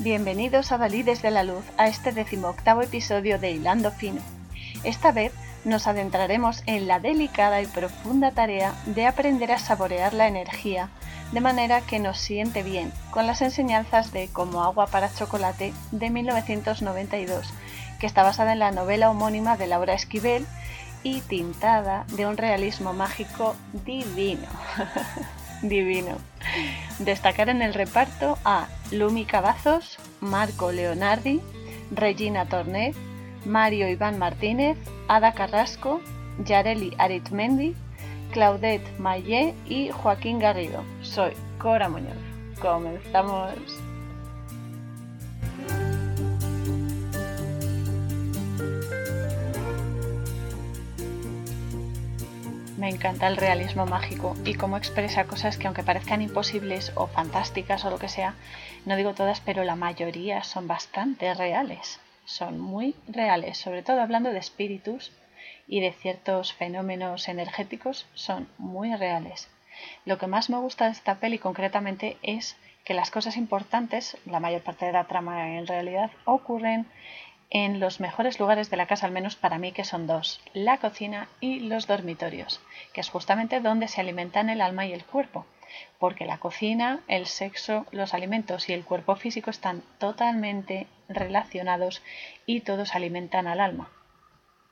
Bienvenidos a Dalí desde la Luz a este decimoctavo episodio de Hilando Fino. Esta vez nos adentraremos en la delicada y profunda tarea de aprender a saborear la energía de manera que nos siente bien, con las enseñanzas de Como agua para chocolate de 1992, que está basada en la novela homónima de Laura Esquivel y tintada de un realismo mágico divino. divino. Destacar en el reparto a Lumi Cavazos, Marco Leonardi, Regina Tornet, Mario Iván Martínez, Ada Carrasco, Yareli Aritmendi, Claudette Mayé y Joaquín Garrido. Soy Cora Muñoz. Comenzamos. Me encanta el realismo mágico y cómo expresa cosas que aunque parezcan imposibles o fantásticas o lo que sea, no digo todas, pero la mayoría son bastante reales. Son muy reales, sobre todo hablando de espíritus y de ciertos fenómenos energéticos, son muy reales. Lo que más me gusta de esta peli concretamente es que las cosas importantes, la mayor parte de la trama en realidad, ocurren en los mejores lugares de la casa, al menos para mí, que son dos, la cocina y los dormitorios, que es justamente donde se alimentan el alma y el cuerpo, porque la cocina, el sexo, los alimentos y el cuerpo físico están totalmente relacionados y todos alimentan al alma.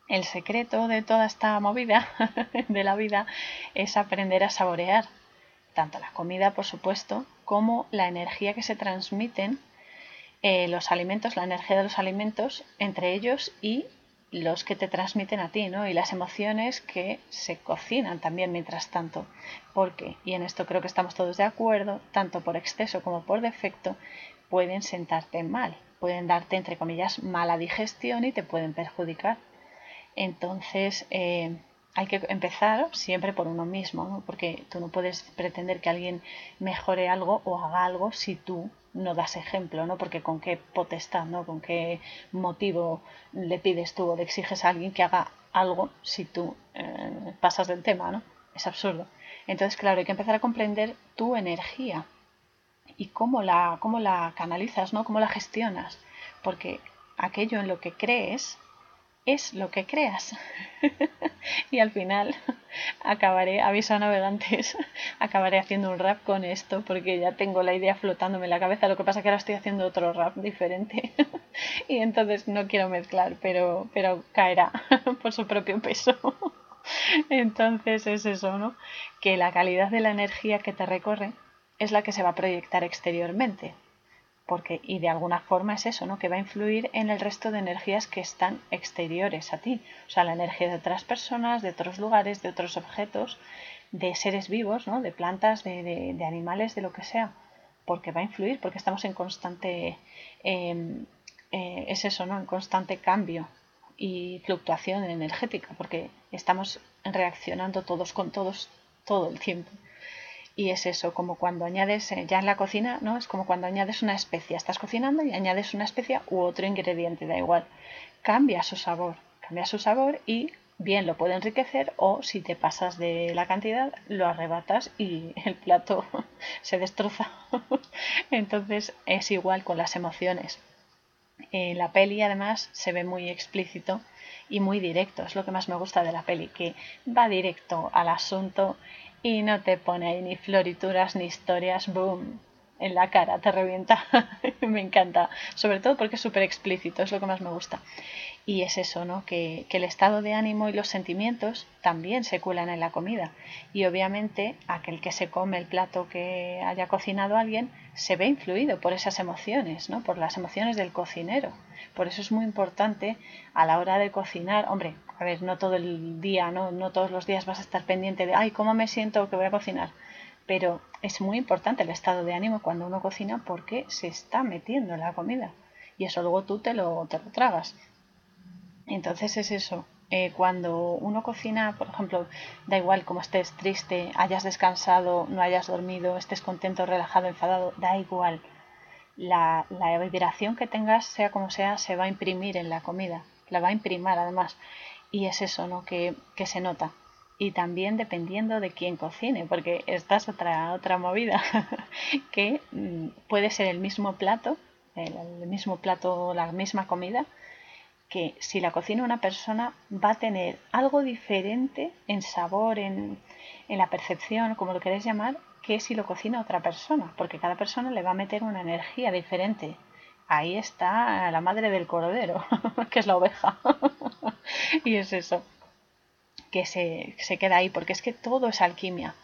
El secreto de toda esta movida de la vida es aprender a saborear tanto la comida, por supuesto, como la energía que se transmiten eh, los alimentos, la energía de los alimentos entre ellos y los que te transmiten a ti, ¿no? Y las emociones que se cocinan también mientras tanto. Porque, y en esto creo que estamos todos de acuerdo, tanto por exceso como por defecto, pueden sentarte mal, pueden darte, entre comillas, mala digestión y te pueden perjudicar. Entonces, eh, hay que empezar siempre por uno mismo, ¿no? porque tú no puedes pretender que alguien mejore algo o haga algo si tú no das ejemplo, ¿no? Porque con qué potestad, ¿no? Con qué motivo le pides tú o le exiges a alguien que haga algo si tú eh, pasas del tema, ¿no? Es absurdo. Entonces, claro, hay que empezar a comprender tu energía y cómo la, cómo la canalizas, ¿no? Cómo la gestionas. Porque aquello en lo que crees es lo que creas. y al final acabaré, aviso a navegantes, acabaré haciendo un rap con esto porque ya tengo la idea flotándome en la cabeza. Lo que pasa que ahora estoy haciendo otro rap diferente y entonces no quiero mezclar, pero, pero caerá por su propio peso. entonces es eso, ¿no? Que la calidad de la energía que te recorre es la que se va a proyectar exteriormente porque y de alguna forma es eso, ¿no? Que va a influir en el resto de energías que están exteriores a ti, o sea, la energía de otras personas, de otros lugares, de otros objetos, de seres vivos, ¿no? De plantas, de, de, animales, de lo que sea, porque va a influir, porque estamos en constante, em, eh, es eso, ¿no? En constante cambio y fluctuación energética, porque estamos reaccionando todos con todos todo el tiempo. Y es eso, como cuando añades, eh, ya en la cocina, ¿no? Es como cuando añades una especia. Estás cocinando y añades una especia u otro ingrediente, da igual. Cambia su sabor, cambia su sabor y bien lo puede enriquecer o si te pasas de la cantidad lo arrebatas y el plato se destroza. Entonces es igual con las emociones. La peli además se ve muy explícito y muy directo, es lo que más me gusta de la peli, que va directo al asunto y no te pone ahí ni florituras ni historias, boom, en la cara, te revienta. me encanta, sobre todo porque es súper explícito, es lo que más me gusta. Y es eso, ¿no? Que, el estado de ánimo y los sentimientos también se cuelan en la comida. Y obviamente aquel que se come el plato que haya cocinado alguien se ve influido por esas emociones, ¿no? Por las emociones del cocinero. Por eso es muy importante a la hora de cocinar, hombre, a ver, no todo el día, ¿no? no todos los días vas a estar pendiente de, ay, ¿cómo me siento que voy a cocinar? Pero es muy importante el estado de ánimo cuando uno cocina porque se está metiendo en la comida y eso luego tú te lo, te lo tragas. Entonces es eso. Eh, cuando uno cocina, por ejemplo, da igual como estés triste, hayas descansado, no hayas dormido, estés contento, relajado, enfadado, da igual. La, la vibración que tengas, sea como sea, se va a imprimir en la comida. La va a imprimir además. Y es eso, ¿no? Que, que se nota. Y también dependiendo de quién cocine, porque esta es otra, otra movida, que mm, puede ser el mismo plato, el mismo plato, la misma comida, que si la cocina una persona va a tener algo diferente en sabor, en, en la percepción, como lo queréis llamar, que si lo cocina otra persona, porque cada persona le va a meter una energía diferente. Ahí está la madre del cordero, que es la oveja. y es eso, que se, se, queda ahí, porque es que todo es alquimia.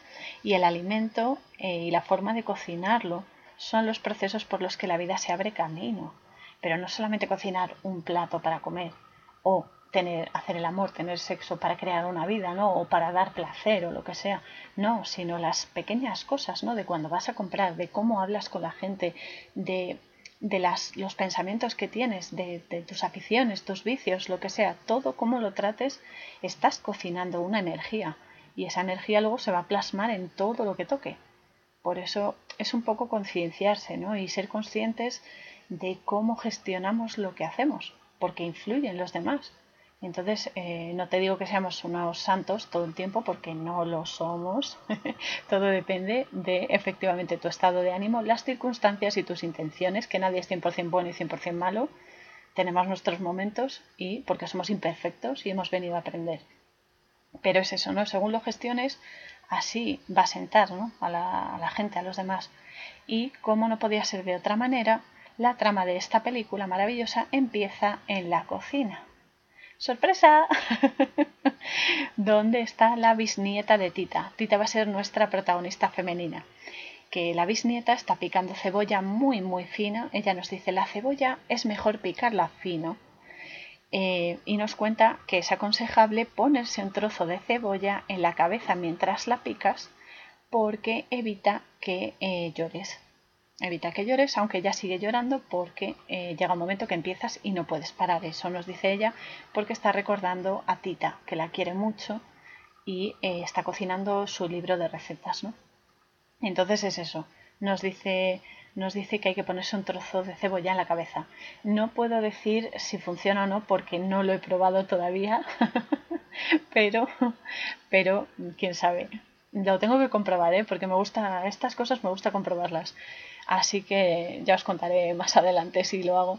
Y el alimento eh, y la forma de cocinarlo son los procesos por los que la vida se abre camino. Pero no solamente cocinar un plato para comer o tener, hacer el amor, tener sexo para crear una vida, ¿no? O para dar placer o lo que sea. No, sino las pequeñas cosas, ¿no? De cuando vas a comprar, de cómo hablas con la gente, de, de las, los pensamientos que tienes, de, de tus aficiones, tus vicios, lo que sea. Todo cómo lo trates, estás cocinando una energía. Y esa energía luego se va a plasmar en todo lo que toque. Por eso es un poco concienciarse, ¿no? Y ser conscientes de cómo gestionamos lo que hacemos, porque influyen los demás. Entonces, eh, no te digo que seamos unos santos todo el tiempo, porque no lo somos. todo depende de efectivamente tu estado de ánimo, las circunstancias y tus intenciones, que nadie es 100% bueno y 100% malo. Tenemos nuestros momentos y porque somos imperfectos y hemos venido a aprender. Pero es eso, ¿no? Según lo gestiones, así va a sentar ¿no? a, la, a la gente, a los demás. Y como no podía ser de otra manera, la trama de esta película maravillosa empieza en la cocina. ¡Sorpresa! ¿Dónde está la bisnieta de Tita? Tita va a ser nuestra protagonista femenina. Que la bisnieta está picando cebolla muy muy fina. Ella nos dice la cebolla es mejor picarla fino. Eh, y nos cuenta que es aconsejable ponerse un trozo de cebolla en la cabeza mientras la picas porque evita que eh, llores. Evita que llores, aunque ella sigue llorando porque eh, llega un momento que empiezas y no puedes parar. Eso nos dice ella porque está recordando a Tita, que la quiere mucho y eh, está cocinando su libro de recetas, ¿no? Entonces es eso. Nos dice, nos dice que hay que ponerse un trozo de cebolla en la cabeza. No puedo decir si funciona o no porque no lo he probado todavía, pero, pero quién sabe. Lo tengo que comprobar, ¿eh? porque me gusta, estas cosas me gusta comprobarlas. Así que ya os contaré más adelante si lo hago.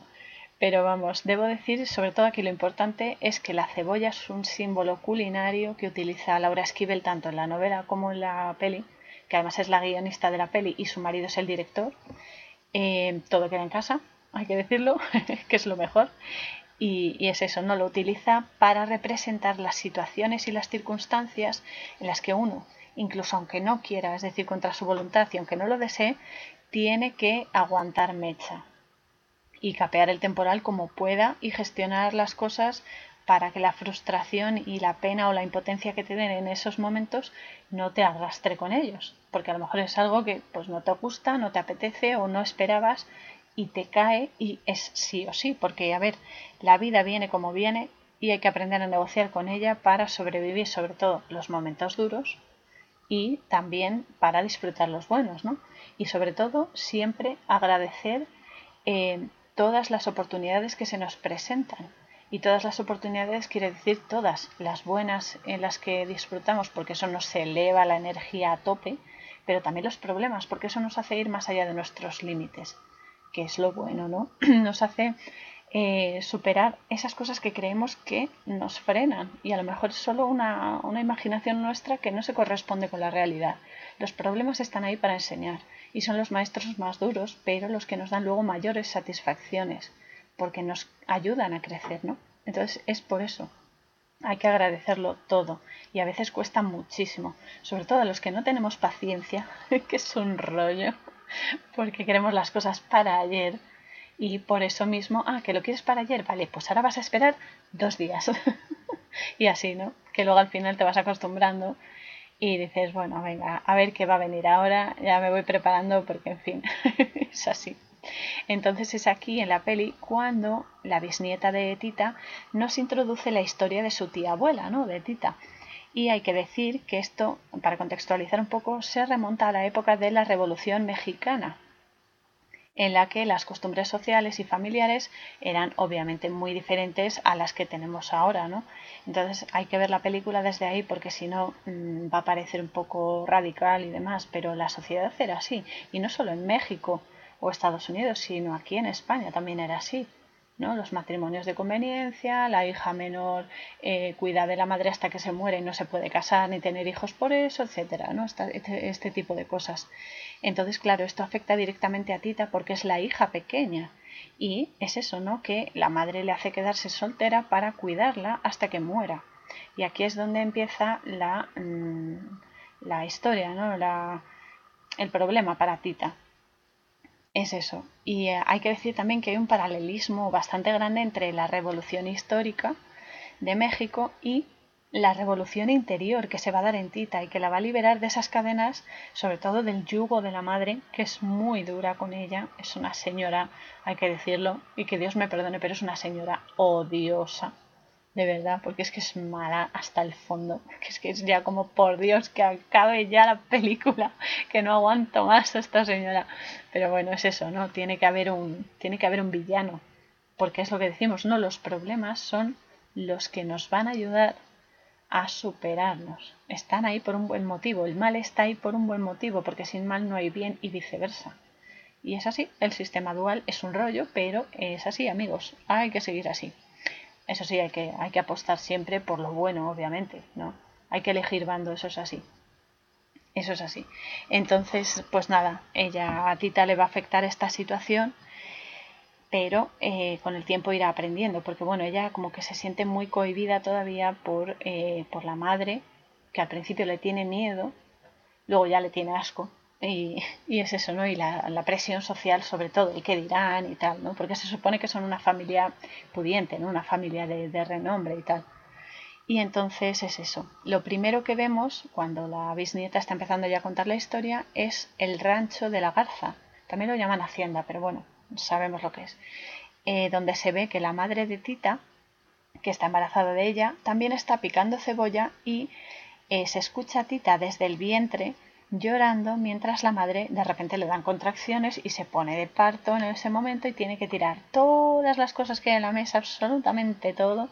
Pero vamos, debo decir sobre todo aquí lo importante es que la cebolla es un símbolo culinario que utiliza Laura Esquivel tanto en la novela como en la peli, que además es la guionista de la peli y su marido es el director. Eh, todo queda en casa, hay que decirlo, que es lo mejor. Y, y, es eso, no lo utiliza para representar las situaciones y las circunstancias en las que uno, incluso aunque no quiera, es decir, contra su voluntad y aunque no lo desee, tiene que aguantar mecha y capear el temporal como pueda y gestionar las cosas para que la frustración y la pena o la impotencia que te den en esos momentos no te arrastre con ellos, porque a lo mejor es algo que pues no te gusta, no te apetece o no esperabas y te cae y es sí o sí, porque a ver, la vida viene como viene y hay que aprender a negociar con ella para sobrevivir sobre todo los momentos duros y también para disfrutar los buenos, ¿no? Y sobre todo siempre agradecer eh, todas las oportunidades que se nos presentan. Y todas las oportunidades quiere decir todas las buenas en las que disfrutamos, porque eso nos eleva la energía a tope, pero también los problemas, porque eso nos hace ir más allá de nuestros límites, que es lo bueno, ¿no? Nos hace eh, superar esas cosas que creemos que nos frenan y a lo mejor es solo una, una imaginación nuestra que no se corresponde con la realidad. Los problemas están ahí para enseñar y son los maestros más duros, pero los que nos dan luego mayores satisfacciones, porque nos ayudan a crecer, ¿no? Entonces es por eso. Hay que agradecerlo todo y a veces cuesta muchísimo, sobre todo a los que no tenemos paciencia, que es un rollo, porque queremos las cosas para ayer y por eso mismo, ah, que lo quieres para ayer, vale, pues ahora vas a esperar dos días. y así, ¿no? Que luego al final te vas acostumbrando y dices, bueno, venga, a ver qué va a venir ahora, ya me voy preparando porque, en fin, es así. Entonces es aquí en la peli cuando la bisnieta de Tita nos introduce la historia de su tía abuela, ¿no? De Tita. Y hay que decir que esto, para contextualizar un poco, se remonta a la época de la Revolución Mexicana, en la que las costumbres sociales y familiares eran obviamente muy diferentes a las que tenemos ahora, ¿no? Entonces hay que ver la película desde ahí porque si no mm, va a parecer un poco radical y demás, pero la sociedad era así, y no solo en México, o Estados Unidos, sino aquí en España también era así. ¿No? Los matrimonios de conveniencia, la hija menor eh, cuida de la madre hasta que se muere y no se puede casar ni tener hijos por eso, etcétera, ¿no? Este, este, tipo de cosas. Entonces, claro, esto afecta directamente a Tita porque es la hija pequeña. Y es eso, ¿no? Que la madre le hace quedarse soltera para cuidarla hasta que muera. Y aquí es donde empieza la, mm, la historia, ¿no? La, el problema para Tita es eso. Y eh, hay que decir también que hay un paralelismo bastante grande entre la revolución histórica de México y la revolución interior que se va a dar en Tita y que la va a liberar de esas cadenas, sobre todo del yugo de la madre, que es muy dura con ella. Es una señora, hay que decirlo, y que Dios me perdone, pero es una señora odiosa de verdad, porque es que es mala hasta el fondo, que es que es ya como por Dios que acabe ya la película, que no aguanto más a esta señora. Pero bueno, es eso, ¿no? Tiene que haber un tiene que haber un villano, porque es lo que decimos, no los problemas son los que nos van a ayudar a superarnos. Están ahí por un buen motivo, el mal está ahí por un buen motivo, porque sin mal no hay bien y viceversa. Y es así, el sistema dual es un rollo, pero es así, amigos, hay que seguir así. Eso sí, hay que, hay que apostar siempre por lo bueno, obviamente, ¿no? Hay que elegir bando, eso es así. Eso es así. Entonces, pues nada, ella a Tita le va a afectar esta situación, pero eh, con el tiempo irá aprendiendo, porque bueno, ella como que se siente muy cohibida todavía por, eh, por la madre, que al principio le tiene miedo, luego ya le tiene asco, y, es eso, ¿no? Y la, presión social sobre todo, el qué dirán y tal, ¿no? Porque se supone que son una familia pudiente, ¿no? Una familia de, renombre y tal. Y entonces es eso. Lo primero que vemos cuando la bisnieta está empezando ya a contar la historia es el rancho de la garza. También lo llaman hacienda, pero bueno, sabemos lo que es. Eh, donde se ve que la madre de Tita, que está embarazada de ella, también está picando cebolla y eh, se escucha a Tita desde el vientre llorando mientras la madre de repente le dan contracciones y se pone de parto en ese momento y tiene que tirar todas las cosas que hay en la mesa, absolutamente todo,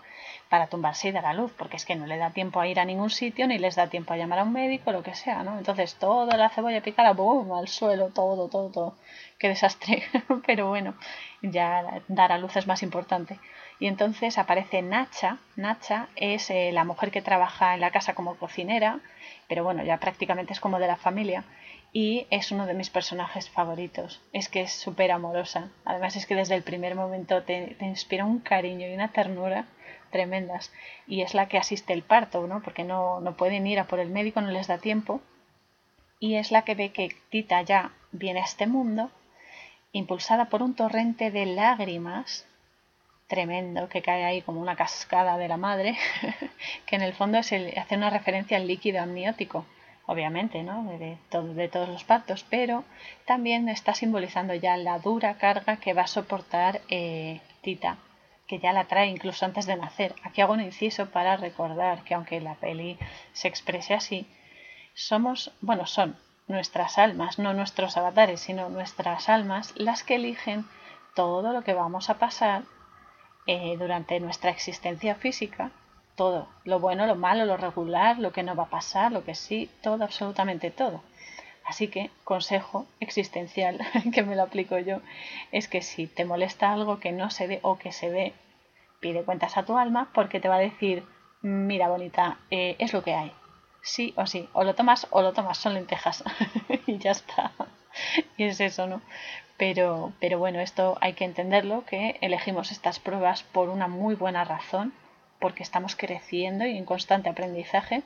para tumbarse y dar a luz, porque es que no le da tiempo a ir a ningún sitio ni les da tiempo a llamar a un médico, lo que sea, ¿no? Entonces toda la cebolla picada, ¡boom! al suelo, todo, todo, todo. Qué desastre. Pero bueno, ya dar a luz es más importante. Y entonces aparece Nacha. Nacha es eh, la mujer que trabaja en la casa como cocinera pero bueno, ya prácticamente es como de la familia y es uno de mis personajes favoritos. Es que es súper amorosa. Además es que desde el primer momento te, inspira un cariño y una ternura tremendas. Y es la que asiste el parto, ¿no? Porque no, no pueden ir a por el médico, no les da tiempo. Y es la que ve que Tita ya viene a este mundo, impulsada por un torrente de lágrimas tremendo que cae ahí como una cascada de la madre, que en el fondo es hace una referencia al líquido amniótico, obviamente, ¿no? de, todos los partos, pero también está simbolizando ya la dura carga que va a soportar eh, Tita, que ya la trae incluso antes de nacer. Aquí hago un inciso para recordar que aunque la peli se exprese así, somos, bueno, son nuestras almas, no nuestros avatares, sino nuestras almas las que eligen todo lo que vamos a pasar eh, durante nuestra existencia física, todo, lo bueno, lo malo, lo regular, lo que no va a pasar, lo que sí, todo, absolutamente todo. Así que, consejo existencial que me lo aplico yo, es que si te molesta algo que no se ve o que se ve, pide cuentas a tu alma porque te va a decir, mira bonita, eh, es lo que hay. Sí o sí, o lo tomas o lo tomas, son lentejas. y ya está. y es eso, ¿no? Pero, pero bueno, esto hay que entenderlo, que elegimos estas pruebas por una muy buena razón, porque estamos creciendo y en constante aprendizaje.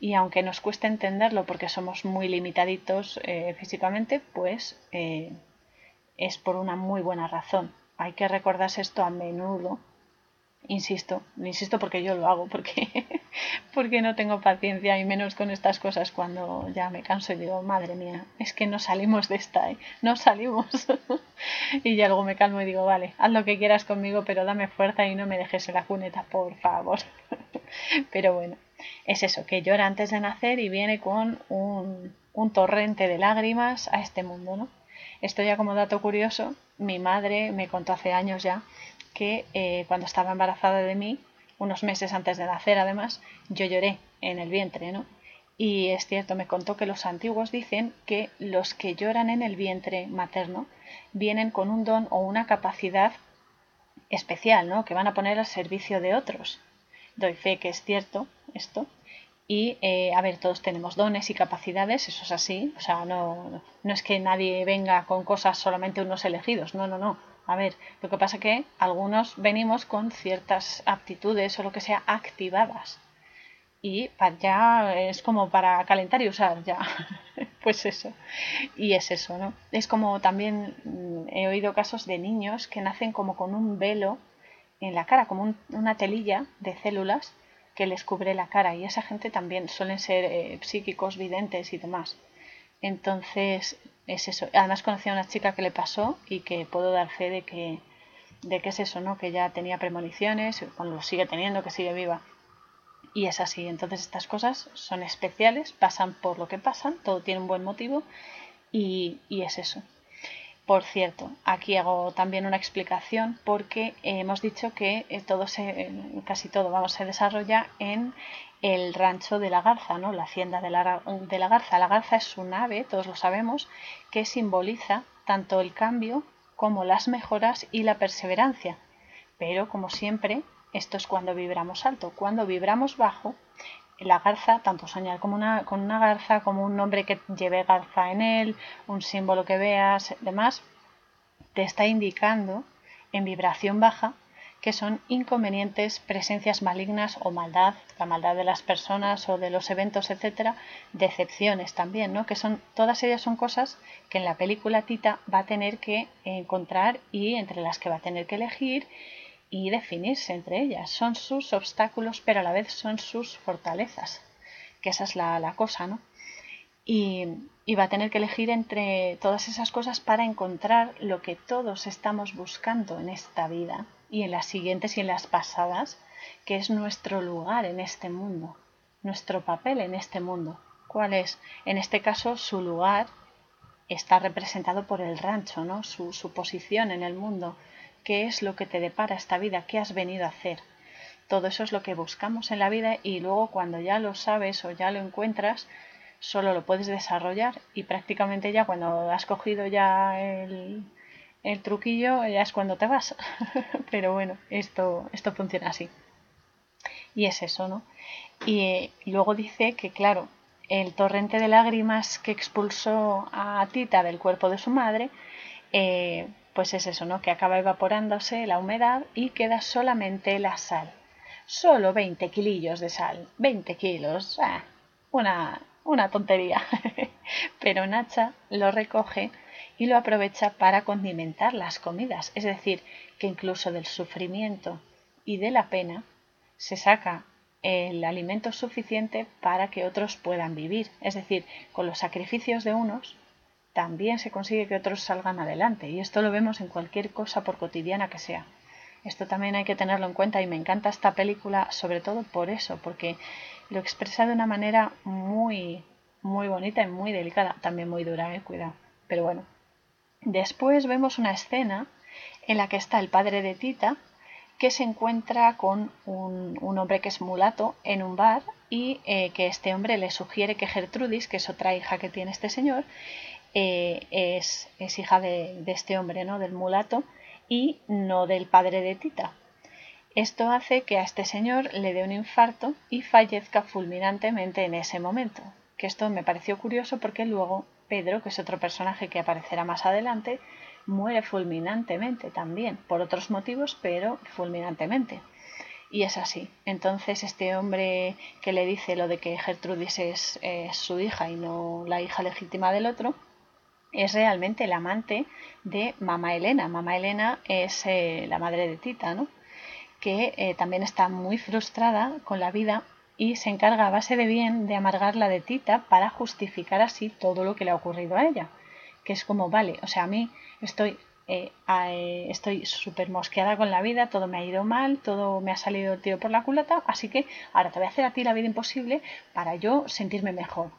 Y aunque nos cueste entenderlo porque somos muy limitaditos eh, físicamente, pues eh, es por una muy buena razón. Hay que recordarse esto a menudo Insisto, insisto porque yo lo hago, porque, porque no tengo paciencia y menos con estas cosas cuando ya me canso y digo, madre mía, es que no salimos de esta, ¿eh? no salimos. y ya luego me calmo y digo, vale, haz lo que quieras conmigo, pero dame fuerza y no me dejes en la cuneta, por favor. pero bueno, es eso, que llora antes de nacer y viene con un, un torrente de lágrimas a este mundo, ¿no? Esto ya como dato curioso, mi madre me contó hace años ya que eh, cuando estaba embarazada de mí, unos meses antes de nacer además, yo lloré en el vientre, ¿no? Y es cierto, me contó que los antiguos dicen que los que lloran en el vientre materno vienen con un don o una capacidad especial, ¿no? Que van a poner al servicio de otros. Doy fe que es cierto esto. Y, eh, a ver, todos tenemos dones y capacidades, eso es así. O sea, no, no es que nadie venga con cosas solamente unos elegidos. No, no, no. A ver, lo que pasa que algunos venimos con ciertas aptitudes o lo que sea activadas. Y ya es como para calentar y usar ya. Pues eso. Y es eso no es como también mm, he oído casos de niños que nacen como con un velo en la cara como una telilla de células que les cubre la cara. Y esa gente también suelen ser eh, psíquicos videntes y demás. Entonces es eso además conocí a una chica que le pasó y que puedo dar fe de que de que es eso no que ya tenía premoniciones cuando lo sigue teniendo que sigue viva y es así. Entonces estas cosas son especiales, pasan por lo que pasan, todo tiene un buen motivo y, es eso. Por cierto, aquí hago también una explicación porque hemos dicho que eh, todo se, casi todo vamos, se desarrolla en el rancho de la Garza, ¿no? la hacienda de la, de la Garza. La Garza es un ave, todos lo sabemos, que simboliza tanto el cambio como las mejoras y la perseverancia. Pero, como siempre, esto es cuando vibramos alto. Cuando vibramos bajo, la garza, tanto soñar como una, con una garza, como un nombre que lleve garza en él, un símbolo que veas, demás, te está indicando en vibración baja que son inconvenientes, presencias malignas o maldad, la maldad de las personas o de los eventos, etcétera, decepciones también, ¿no? Que son todas ellas son cosas que en la película Tita va a tener que encontrar y entre las que va a tener que elegir y definirse entre ellas. Son sus obstáculos, pero a la vez son sus fortalezas, que esa es la, cosa, ¿no? Y, y, va a tener que elegir entre todas esas cosas para encontrar lo que todos estamos buscando en esta vida y en las siguientes y en las pasadas, que es nuestro lugar en este mundo, nuestro papel en este mundo. ¿Cuál es? En este caso, su lugar está representado por el rancho, ¿no? Su, su posición en el mundo, qué es lo que te depara esta vida, qué has venido a hacer. Todo eso es lo que buscamos en la vida y luego cuando ya lo sabes o ya lo encuentras, solo lo puedes desarrollar y prácticamente ya cuando has cogido ya el, el truquillo ya es cuando te vas. Pero bueno, esto, esto funciona así. Y es eso, ¿no? Y eh, luego dice que, claro, el torrente de lágrimas que expulsó a Tita del cuerpo de su madre, eh, pues es eso, ¿no? Que acaba evaporándose la humedad y queda solamente la sal. Solo 20 kilillos de sal. 20 kilos. Ah, una, una tontería. Pero Nacha lo recoge y lo aprovecha para condimentar las comidas. Es decir, que incluso del sufrimiento y de la pena se saca el alimento suficiente para que otros puedan vivir. Es decir, con los sacrificios de unos también se consigue que otros salgan adelante. Y esto lo vemos en cualquier cosa, por cotidiana que sea. Esto también hay que tenerlo en cuenta y me encanta esta película sobre todo por eso, porque lo expresa de una manera muy, muy bonita y muy delicada. También muy dura, eh, cuidado. Pero bueno. Después vemos una escena en la que está el padre de Tita, que se encuentra con un, hombre que es mulato en un bar y eh, que este hombre le sugiere que Gertrudis, que es otra hija que tiene este señor, eh, es, hija de, este hombre, ¿no? Del mulato y no del padre de Tita. Esto hace que a este señor le dé un infarto y fallezca fulminantemente en ese momento. Que esto me pareció curioso porque luego Pedro, que es otro personaje que aparecerá más adelante, muere fulminantemente también, por otros motivos, pero fulminantemente. Y es así. Entonces este hombre que le dice lo de que Gertrudis es su hija y no la hija legítima del otro, es realmente el amante de Mamá Elena. Mamá Elena es eh, la madre de Tita, ¿no? que eh, también está muy frustrada con la vida y se encarga a base de bien de amargar la de Tita para justificar así todo lo que le ha ocurrido a ella. Que es como, vale, o sea, a mí estoy eh, estoy súper mosqueada con la vida, todo me ha ido mal, todo me ha salido tío por la culata, así que ahora te voy a hacer a ti la vida imposible para yo sentirme mejor.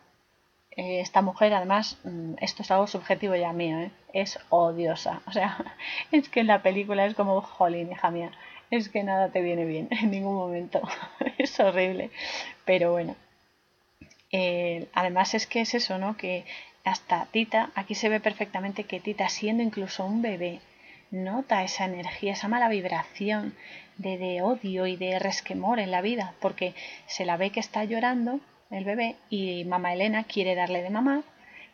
Eh, esta mujer, además, mm, esto es algo subjetivo ya mío, ¿eh? es odiosa. O sea, es que en la película es como, jolín, hija mía, es que nada te viene bien en ningún momento. es horrible. Pero bueno. Eh, además es que es eso, ¿no? Que hasta Tita, aquí se ve perfectamente que Tita, siendo incluso un bebé, nota esa energía, esa mala vibración de, de, odio y de resquemor en la vida, porque se la ve que está llorando el bebé y mamá Elena quiere darle de mamá,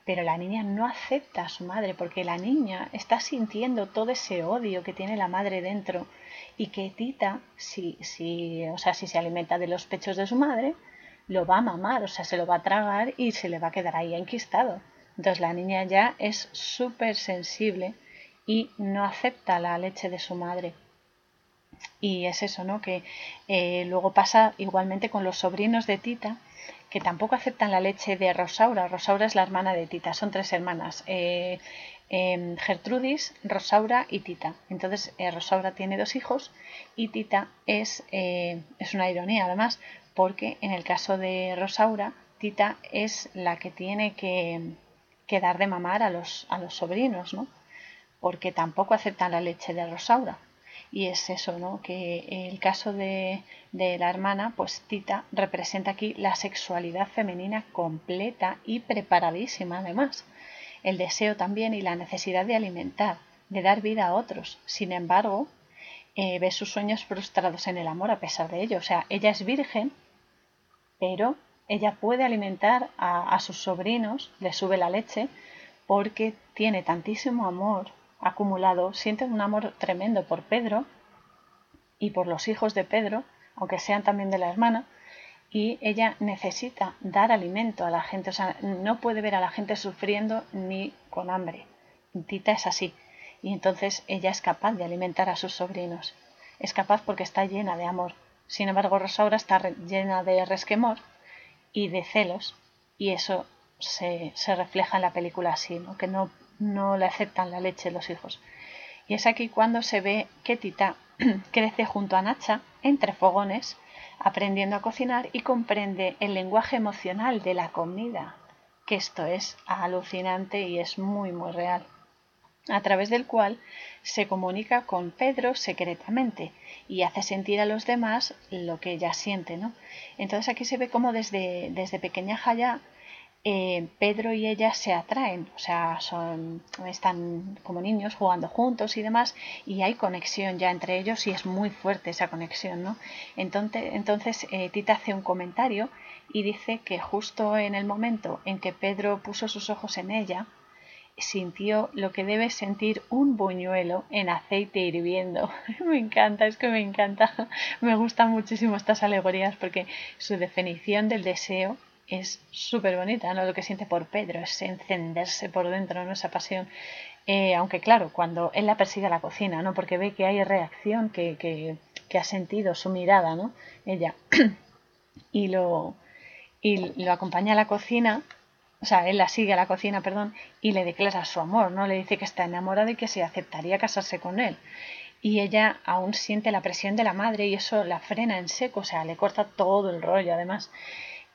pero la niña no acepta a su madre porque la niña está sintiendo todo ese odio que tiene la madre dentro y que Tita, si, si, o sea, si se alimenta de los pechos de su madre, lo va a mamar, o sea, se lo va a tragar y se le va a quedar ahí enquistado. Entonces la niña ya es súper sensible y no acepta la leche de su madre. Y es eso, ¿no? Que eh, luego pasa igualmente con los sobrinos de Tita, que tampoco aceptan la leche de Rosaura. Rosaura es la hermana de Tita, son tres hermanas. Eh, em, Gertrudis, Rosaura y Tita. Entonces eh, Rosaura tiene dos hijos y Tita es, es una ironía además, porque en el caso de Rosaura, Tita es la que tiene que, que dar de mamar a los, a los sobrinos, ¿no? Porque tampoco aceptan la leche de Rosaura. Y es eso, ¿no? Que el caso de, de la hermana, pues Tita representa aquí la sexualidad femenina completa y preparadísima además. El deseo también y la necesidad de alimentar, de dar vida a otros. Sin embargo, eh, ve sus sueños frustrados en el amor a pesar de ello. O sea, ella es virgen, pero ella puede alimentar a, sus sobrinos, le sube la leche, porque tiene tantísimo amor acumulado, siente un amor tremendo por Pedro y por los hijos de Pedro, aunque sean también de la hermana, y ella necesita dar alimento a la gente, o sea, no puede ver a la gente sufriendo ni con hambre. Tita es así, y entonces ella es capaz de alimentar a sus sobrinos. Es capaz porque está llena de amor. Sin embargo, Rosaura está llena de resquemor y de celos, y eso se, refleja en la película así, que no, no le aceptan la leche los hijos. Y es aquí cuando se ve que Tita crece junto a Nacha entre fogones, aprendiendo a cocinar y comprende el lenguaje emocional de la comida, que esto es alucinante y es muy muy real a través del cual se comunica con Pedro secretamente y hace sentir a los demás lo que ella siente, ¿no? Entonces aquí se ve como desde, desde pequeña Jaya eh, Pedro y ella se atraen, o sea, son, están como niños jugando juntos y demás, y hay conexión ya entre ellos y es muy fuerte esa conexión, ¿no? Entonces, entonces eh, Tita hace un comentario y dice que justo en el momento en que Pedro puso sus ojos en ella, sintió lo que debe sentir un buñuelo en aceite hirviendo. me encanta, es que me encanta. me gustan muchísimo estas alegorías porque su definición del deseo es súper bonita, ¿no? Lo que siente por Pedro es encenderse por dentro, ¿no? Esa pasión. Eh, aunque claro, cuando él la persigue a la cocina, ¿no? Porque ve que hay reacción, que, que, que ha sentido su mirada, ¿no? Ella. y lo, y lo acompaña a la cocina o sea, él la sigue a la cocina, perdón, y le declara su amor, ¿no? Le dice que está enamorada y que se aceptaría casarse con él. Y ella aún siente la presión de la madre y eso la frena en seco, o sea, le corta todo el rollo, además.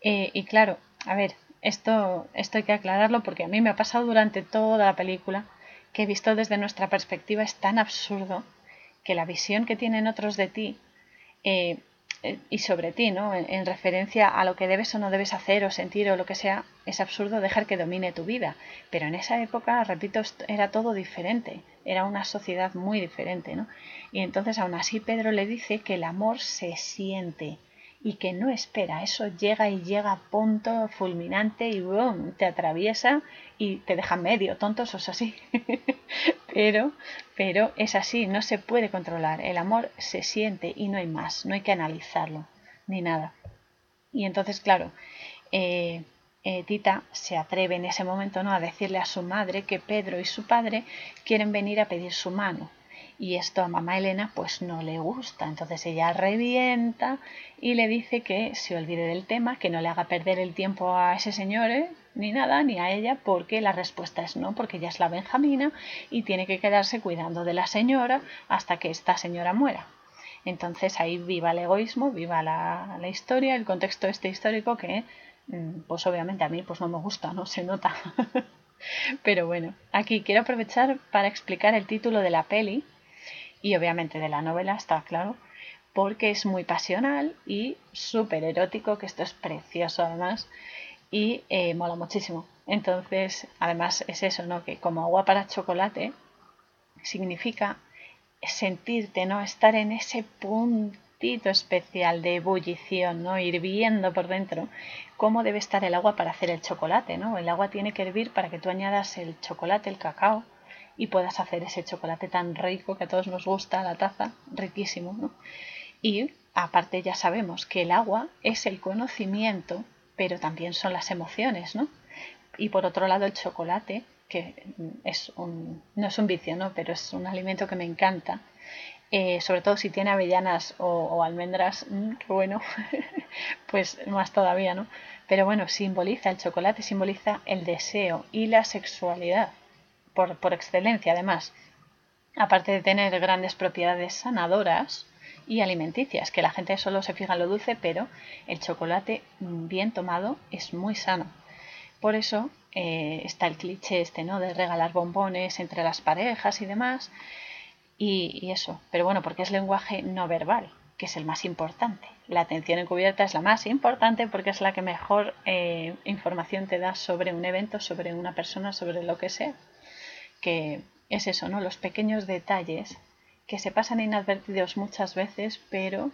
Eh, y claro, a ver, esto, esto hay que aclararlo porque a mí me ha pasado durante toda la película que he visto desde nuestra perspectiva es tan absurdo que la visión que tienen otros de ti eh, eh, y sobre ti, ¿no? En, referencia a lo que debes o no debes hacer o sentir o lo que sea, es absurdo dejar que domine tu vida. Pero en esa época, repito, era todo diferente, era una sociedad muy diferente, ¿no? Y entonces aún así Pedro le dice que el amor se siente, y que no espera, eso llega y llega a punto fulminante y boom, te atraviesa y te deja medio tonto, eso es así. pero, pero es así, no se puede controlar. El amor se siente y no hay más, no hay que analizarlo, ni nada. Y entonces, claro, eh, eh, Tita se atreve en ese momento ¿no? a decirle a su madre que Pedro y su padre quieren venir a pedir su mano y esto a mamá Elena pues no le gusta. Entonces ella revienta y le dice que se olvide del tema, que no le haga perder el tiempo a ese señor, ¿eh? ni nada, ni a ella, porque la respuesta es no, porque ella es la Benjamina y tiene que quedarse cuidando de la señora hasta que esta señora muera. Entonces ahí viva el egoísmo, viva la, la historia, el contexto este histórico que mm, pues obviamente a mí pues no me gusta, no se nota. Pero bueno, aquí quiero aprovechar para explicar el título de la peli, y obviamente de la novela, está claro, porque es muy pasional y súper erótico, que esto es precioso además. y eh, mola muchísimo. Entonces, además es eso, ¿no? Que como agua para chocolate significa sentirte, ¿no? Estar en ese puntito especial de ebullición, ¿no? Hirviendo por dentro. ¿Cómo debe estar el agua para hacer el chocolate, ¿no? El agua tiene que hervir para que tú añadas el chocolate, el cacao y puedas hacer ese chocolate tan rico que a todos nos gusta, la taza, riquísimo, ¿no? Y aparte ya sabemos que el agua es el conocimiento, pero también son las emociones, ¿no? Y por otro lado el chocolate, que es un, no es un vicio, ¿no? Pero es un alimento que me encanta. Eh, sobre todo si tiene avellanas o, almendras, mm, bueno, pues más todavía, ¿no? Pero bueno, simboliza, el chocolate simboliza el deseo y la sexualidad por, excelencia además, aparte de tener grandes propiedades sanadoras y alimenticias, que la gente solo se fija en lo dulce, pero el chocolate bien tomado es muy sano. Por eso eh, está el cliché este, ¿no? De regalar bombones entre las parejas y demás. Y, eso, pero bueno, porque es lenguaje no verbal, que es el más importante. La atención encubierta es la más importante porque es la que mejor eh, información te da sobre un evento, sobre una persona, sobre lo que sea que es eso, ¿no? Los pequeños detalles que se pasan inadvertidos muchas veces, pero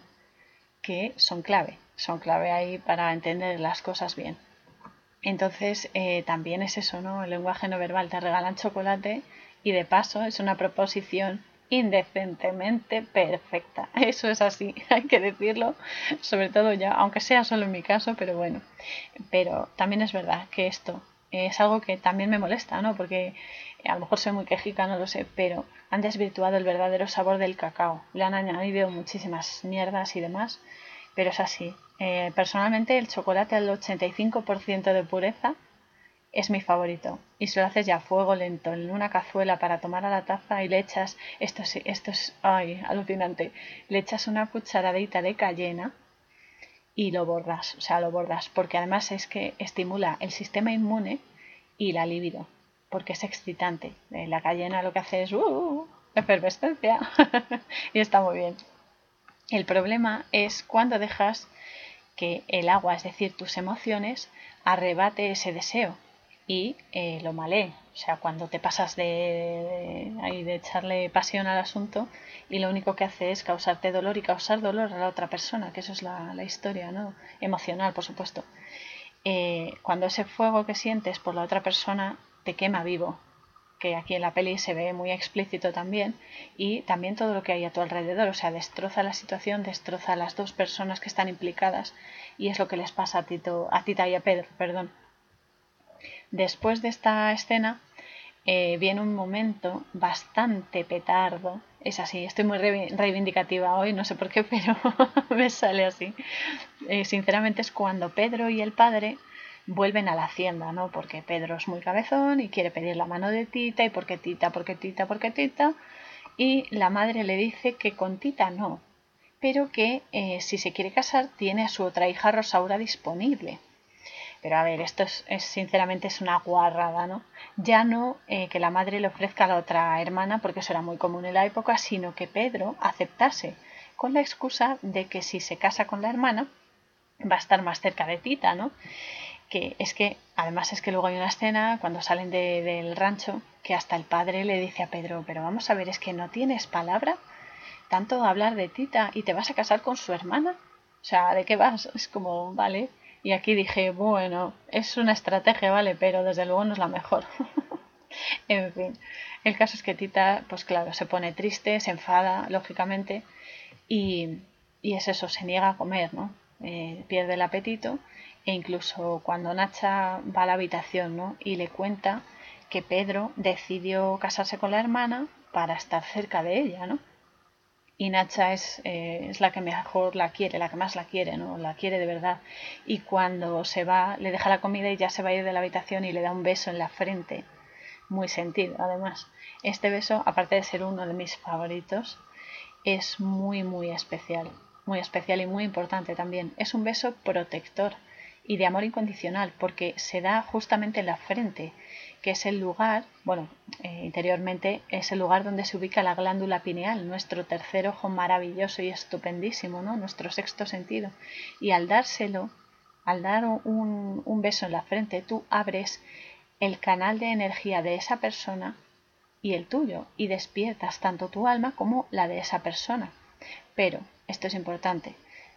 que son clave, son clave ahí para entender las cosas bien. Entonces, eh, también es eso, ¿no? El lenguaje no verbal, te regalan chocolate y de paso es una proposición indecentemente perfecta. Eso es así, hay que decirlo, sobre todo ya, aunque sea solo en mi caso, pero bueno. Pero también es verdad que esto es algo que también me molesta, ¿no? Porque a lo mejor soy muy quejica, no lo sé, pero han desvirtuado el verdadero sabor del cacao. Le han añadido muchísimas mierdas y demás, pero es así. Eh, personalmente el chocolate al 85% de pureza es mi favorito. Y si lo haces ya a fuego lento en una cazuela para tomar a la taza y le echas, esto es, esto es ay, alucinante, le echas una cucharadita de cayena y lo bordas, o sea, lo bordas, porque además es que estimula el sistema inmune y la libido porque es excitante. Eh, la cayena lo que hace es uh, efervescencia y está muy bien. El problema es cuando dejas que el agua, es decir, tus emociones, arrebate ese deseo y eh, lo malé. O sea, cuando te pasas de, de, echarle pasión al asunto y lo único que hace es causarte dolor y causar dolor a la otra persona, que eso es la, historia, ¿no? Emocional, por supuesto. Eh, cuando ese fuego que sientes por la otra persona te quema vivo, que aquí en la peli se ve muy explícito también, y también todo lo que hay a tu alrededor, o sea, destroza la situación, destroza a las dos personas que están implicadas, y es lo que les pasa a, Tito, a Tita y a Pedro, perdón. Después de esta escena eh, viene un momento bastante petardo, es así, estoy muy reivindicativa hoy, no sé por qué, pero me sale así. Eh, sinceramente es cuando Pedro y el padre vuelven a la hacienda, ¿no? Porque Pedro es muy cabezón y quiere pedir la mano de Tita y porque Tita, porque Tita, porque Tita. Y la madre le dice que con Tita no, pero que eh, si se quiere casar tiene a su otra hija Rosaura disponible. Pero a ver, esto es, sinceramente es una guarrada, ¿no? Ya no eh, que la madre le ofrezca a la otra hermana, porque eso era muy común en la época, sino que Pedro aceptase, con la excusa de que si se casa con la hermana, va a estar más cerca de Tita, ¿no? Que es que además es que luego hay una escena cuando salen del rancho que hasta el padre le dice a Pedro, pero vamos a ver, es que no tienes palabra, tanto hablar de Tita y te vas a casar con su hermana. O sea, ¿de qué vas? Es como, vale. Y aquí dije, bueno, es una estrategia, vale, pero desde luego no es la mejor. en fin, el caso es que Tita, pues claro, se pone triste, se enfada, lógicamente, y, y es eso, se niega a comer, ¿no? Eh, pierde el apetito e incluso cuando Nacha va a la habitación ¿no? y le cuenta que Pedro decidió casarse con la hermana para estar cerca de ella, ¿no? Y Nacha es, eh, es, la que mejor la quiere, la que más la quiere, ¿no? La quiere de verdad. Y cuando se va, le deja la comida y ya se va a ir de la habitación y le da un beso en la frente. Muy sentido, además. Este beso, aparte de ser uno de mis favoritos, es muy, muy especial. Muy especial y muy importante también. Es un beso protector y de amor incondicional, porque se da justamente en la frente, que es el lugar, bueno, eh, interiormente es el lugar donde se ubica la glándula pineal, nuestro tercer ojo maravilloso y estupendísimo, ¿no? Nuestro sexto sentido. Y al dárselo al dar un, un beso en la frente, tú abres el canal de energía de esa persona y el tuyo y despiertas tanto tu alma como la de esa persona. Pero, esto es importante,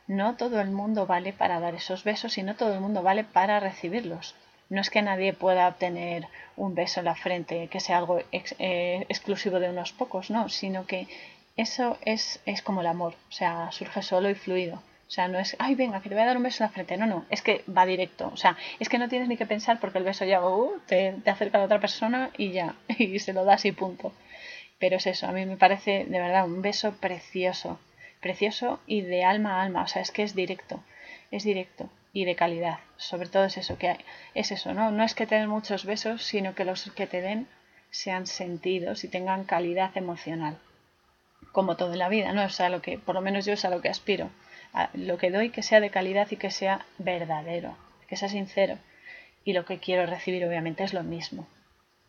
no todo el mundo vale para dar esos besos y no todo el mundo vale para recibirlos. No es que nadie pueda obtener un beso en la frente, que sea algo eh, exclusivo de unos pocos, no, sino que eso es, es como el amor, o sea, surge solo y fluido. O sea, no es, ay, venga, que te voy a dar un beso en la frente. No, no, es que va directo. O sea, es que no tienes ni que pensar porque el beso ya uh, te, te, acerca a la otra persona y ya, y se lo das y punto. Pero es eso, a mí me parece de verdad un beso precioso, precioso y de alma a alma. O sea, es que es directo, es directo y de calidad. Sobre todo es eso, que es eso, ¿no? No es que te den muchos besos, sino que los que te den sean sentidos y tengan calidad emocional. Como todo en la vida, ¿no? O sea, lo que, por lo menos yo es a lo que aspiro lo que doy que sea de calidad y que sea verdadero, que sea sincero. Y lo que quiero recibir obviamente es lo mismo.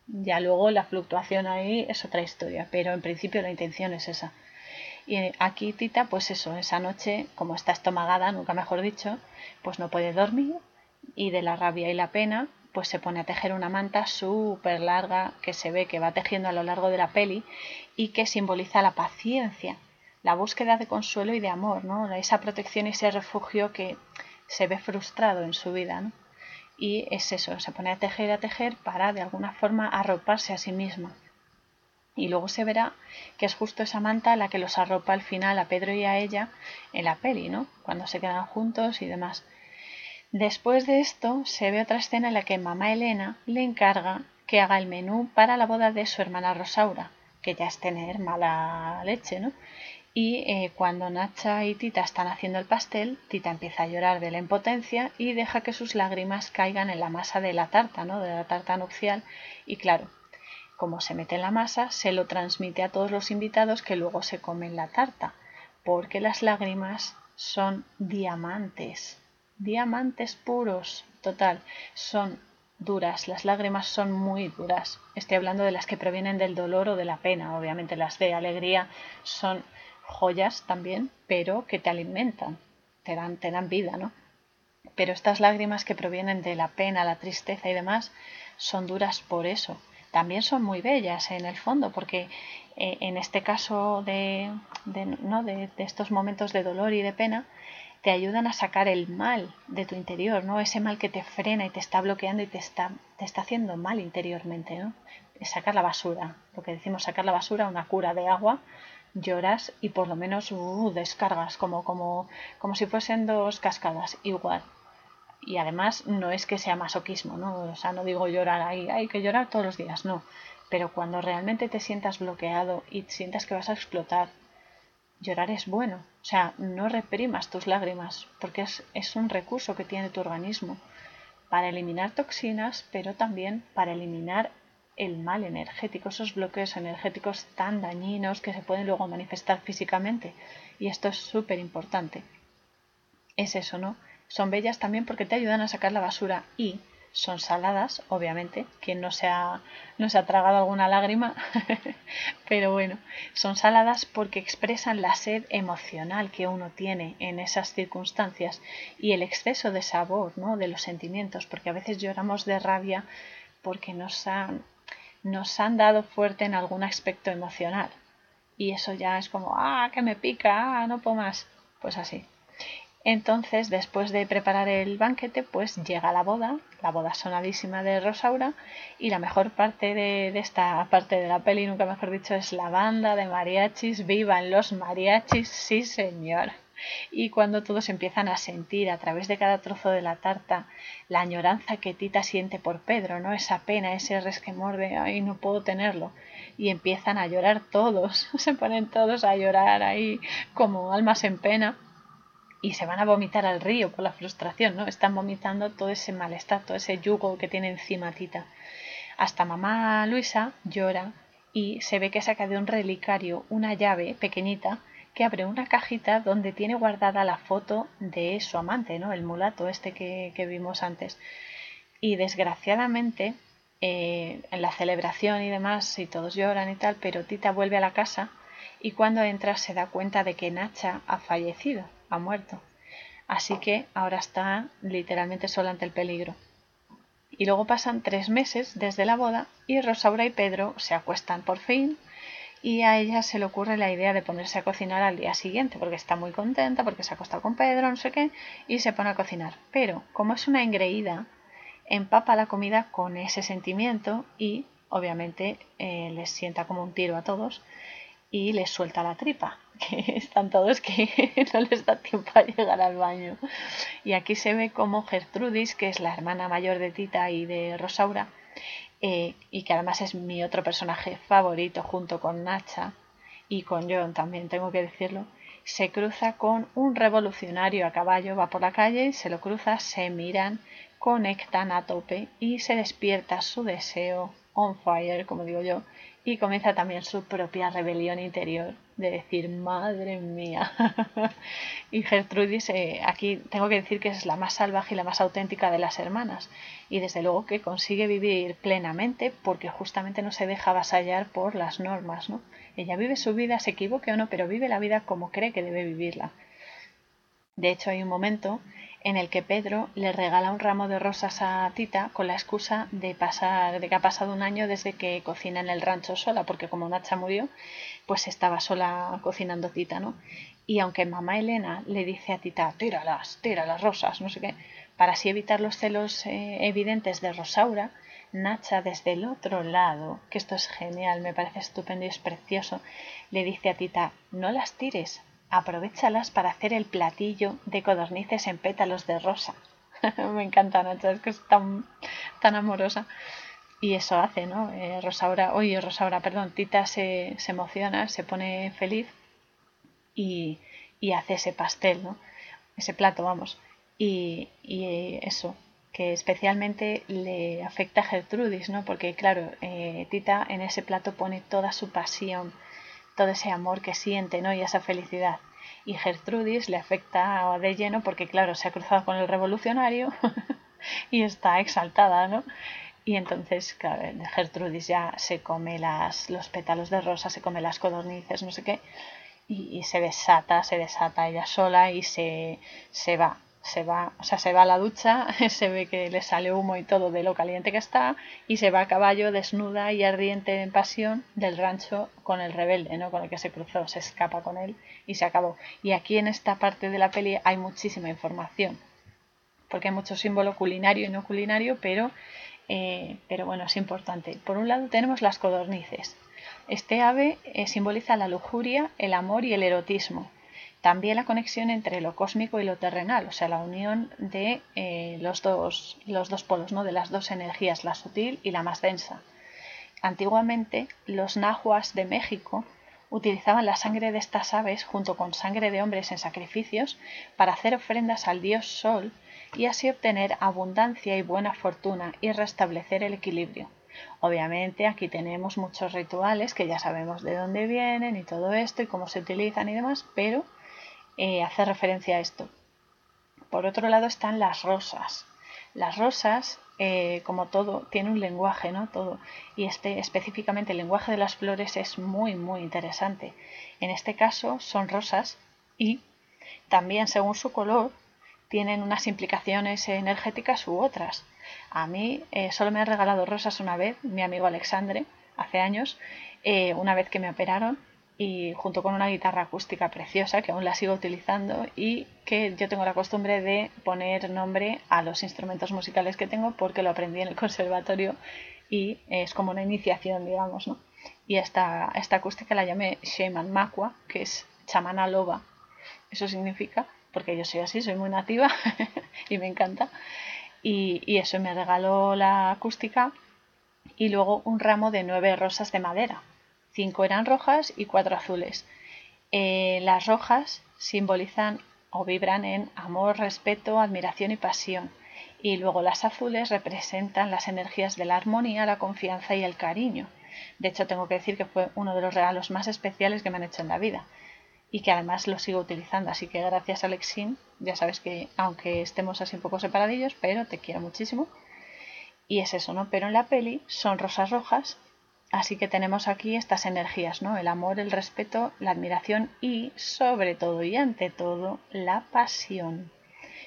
Ya luego la fluctuación ahí es otra historia, pero en principio la intención es esa. Y aquí Tita, pues eso, esa noche, como está estomagada, nunca mejor dicho, pues no puede dormir y de la rabia y la pena, pues se pone a tejer una manta súper larga que se ve que va tejiendo a lo largo de la peli y que simboliza la paciencia la búsqueda de consuelo y de amor, ¿no? esa protección y ese refugio que se ve frustrado en su vida. ¿no? Y es eso, se pone a tejer, a tejer para de alguna forma arroparse a sí misma. Y luego se verá que es justo esa manta la que los arropa al final a Pedro y a ella en la peli, ¿no? Cuando se quedan juntos y demás. Después de esto se ve otra escena en la que mamá Elena le encarga que haga el menú para la boda de su hermana Rosaura, que ya es tener mala leche, ¿no? Y eh, cuando Nacha y Tita están haciendo el pastel, Tita empieza a llorar de la impotencia y deja que sus lágrimas caigan en la masa de la tarta, ¿no? de la tarta nupcial. Y claro, como se mete en la masa, se lo transmite a todos los invitados que luego se comen la tarta, porque las lágrimas son diamantes, diamantes puros, total, son duras, las lágrimas son muy duras. Estoy hablando de las que provienen del dolor o de la pena, obviamente las de alegría son joyas también, pero que te alimentan, te dan, te dan vida, ¿no? Pero estas lágrimas que provienen de la pena, la tristeza y demás, son duras por eso. También son muy bellas en el fondo, porque eh, en este caso de, ¿no? de, estos momentos de dolor y de pena, te ayudan a sacar el mal de tu interior, ¿no? Ese mal que te frena y te está bloqueando y te está, te está haciendo mal interiormente, ¿no? sacar la basura, lo que decimos sacar la basura, una cura de agua lloras y por lo menos uh, descargas como, como, como si fuesen dos cascadas igual. Y además no es que sea masoquismo, ¿no? O sea, no digo llorar ahí, hay que llorar todos los días, no. Pero cuando realmente te sientas bloqueado y sientas que vas a explotar, llorar es bueno. O sea, no reprimas tus lágrimas, porque es, es un recurso que tiene tu organismo para eliminar toxinas, pero también para eliminar el mal energético, esos bloqueos energéticos tan dañinos que se pueden luego manifestar físicamente. Y esto es súper importante. Es eso, ¿no? Son bellas también porque te ayudan a sacar la basura y son saladas, obviamente, quien no se ha, no se ha tragado alguna lágrima, pero bueno, son saladas porque expresan la sed emocional que uno tiene en esas circunstancias y el exceso de sabor, ¿no? De los sentimientos, porque a veces lloramos de rabia porque nos han nos han dado fuerte en algún aspecto emocional. Y eso ya es como, ah, que me pica, ah, no puedo más. Pues así. Entonces, después de preparar el banquete, pues llega la boda, la boda sonadísima de Rosaura, y la mejor parte de, esta parte de la peli, nunca mejor dicho, es la banda de mariachis, vivan los mariachis, sí señor y cuando todos empiezan a sentir a través de cada trozo de la tarta la añoranza que Tita siente por Pedro, ¿no? Esa pena, ese resquemor de ay, no puedo tenerlo. Y empiezan a llorar todos, se ponen todos a llorar ahí como almas en pena y se van a vomitar al río por la frustración, ¿no? Están vomitando todo ese malestar, todo ese yugo que tiene encima Tita. Hasta mamá Luisa llora y se ve que saca de un relicario una llave pequeñita que abre una cajita donde tiene guardada la foto de su amante, ¿no? El mulato este que, vimos antes. Y desgraciadamente, eh, en la celebración y demás, y todos lloran y tal, pero Tita vuelve a la casa y cuando entra se da cuenta de que Nacha ha fallecido, ha muerto. Así que ahora está literalmente sola ante el peligro. Y luego pasan tres meses desde la boda y Rosaura y Pedro se acuestan por fin y a ella se le ocurre la idea de ponerse a cocinar al día siguiente porque está muy contenta porque se ha acostado con Pedro, no sé qué, y se pone a cocinar. Pero como es una engreída, empapa la comida con ese sentimiento y obviamente eh, les sienta como un tiro a todos y les suelta la tripa, que están todos que no les da tiempo a llegar al baño. Y aquí se ve como Gertrudis, que es la hermana mayor de Tita y de Rosaura, eh, y que además es mi otro personaje favorito junto con Nacha y con John también tengo que decirlo, se cruza con un revolucionario a caballo, va por la calle, se lo cruza, se miran, conectan a tope y se despierta su deseo on fire, como digo yo, y comienza también su propia rebelión interior de decir, madre mía. y Gertrudis, eh, aquí tengo que decir que es la más salvaje y la más auténtica de las hermanas. Y desde luego que consigue vivir plenamente porque justamente no se deja avasallar por las normas, ¿no? Ella vive su vida, se equivoque o no, pero vive la vida como cree que debe vivirla. De hecho, hay un momento en el que Pedro le regala un ramo de rosas a Tita con la excusa de pasar, de que ha pasado un año desde que cocina en el rancho sola, porque como Nacha murió, pues estaba sola cocinando Tita, ¿no? Y aunque mamá Elena le dice a Tita, tíralas, tira las rosas, no sé qué, para así evitar los celos eh, evidentes de Rosaura, Nacha desde el otro lado, que esto es genial, me parece estupendo y es precioso, le dice a Tita, no las tires, aprovechalas para hacer el platillo de codornices en pétalos de rosa. Me encanta Nacha, es que es tan, tan amorosa. Y eso hace, ¿no? Rosaura, oye, Rosaura, perdón, Tita se, se emociona, se pone feliz y, y, hace ese pastel, ¿no? Ese plato, vamos. Y, y, eso, que especialmente le afecta a Gertrudis, ¿no? Porque, claro, eh, Tita en ese plato pone toda su pasión, todo ese amor que siente, ¿no? Y esa felicidad. Y Gertrudis le afecta de lleno porque, claro, se ha cruzado con el revolucionario y está exaltada, ¿no? Y entonces, claro, Gertrudis ya se come las, los pétalos de rosa, se come las codornices, no sé qué, y, y se desata, se desata ella sola y se, se va se va, o sea, se va a la ducha, se ve que le sale humo y todo de lo caliente que está, y se va a caballo desnuda y ardiente en pasión del rancho con el rebelde, ¿no? Con el que se cruzó, se escapa con él y se acabó. Y aquí en esta parte de la peli hay muchísima información, porque hay mucho símbolo culinario y no culinario, pero, eh, pero bueno, es importante. Por un lado tenemos las codornices. Este ave eh, simboliza la lujuria, el amor y el erotismo también la conexión entre lo cósmico y lo terrenal, o sea, la unión de eh, los, dos, los dos polos, ¿no? de las dos energías, la sutil y la más densa. Antiguamente, los nahuas de México utilizaban la sangre de estas aves junto con sangre de hombres en sacrificios para hacer ofrendas al dios Sol y así obtener abundancia y buena fortuna y restablecer el equilibrio. Obviamente aquí tenemos muchos rituales que ya sabemos de dónde vienen y todo esto y cómo se utilizan y demás, pero eh, hace referencia a esto. Por otro lado están las rosas. Las rosas, eh, como todo, tiene un lenguaje, ¿no? Todo. Y este, específicamente el lenguaje de las flores es muy, muy interesante. En este caso son rosas y también según su color tienen unas implicaciones energéticas u otras. A mí eh, solo me ha regalado rosas una vez, mi amigo Alexandre, hace años, una vez que me operaron y junto con una guitarra acústica preciosa que aún la sigo utilizando y que yo tengo la costumbre de poner nombre a los instrumentos musicales que tengo porque lo aprendí en el conservatorio y es como una iniciación, digamos, ¿no? Y esta, esta acústica la llamé Shaman Makwa, que es chamana loba. Eso significa, porque yo soy así, soy muy nativa y me encanta. Y, y eso me regaló la acústica y luego un ramo de nueve rosas de madera Cinco eran rojas y cuatro azules. Eh, las rojas simbolizan o vibran en amor, respeto, admiración y pasión. Y luego las azules representan las energías de la armonía, la confianza y el cariño. De hecho, tengo que decir que fue uno de los regalos más especiales que me han hecho en la vida y que además lo sigo utilizando. Así que gracias, Alexín. Ya sabes que, aunque estemos así un poco separadillos, pero te quiero muchísimo. Y es eso, ¿no? Pero en la peli son rosas rojas Así que tenemos aquí estas energías, ¿no? El amor, el respeto, la admiración y, sobre todo y ante todo, la pasión.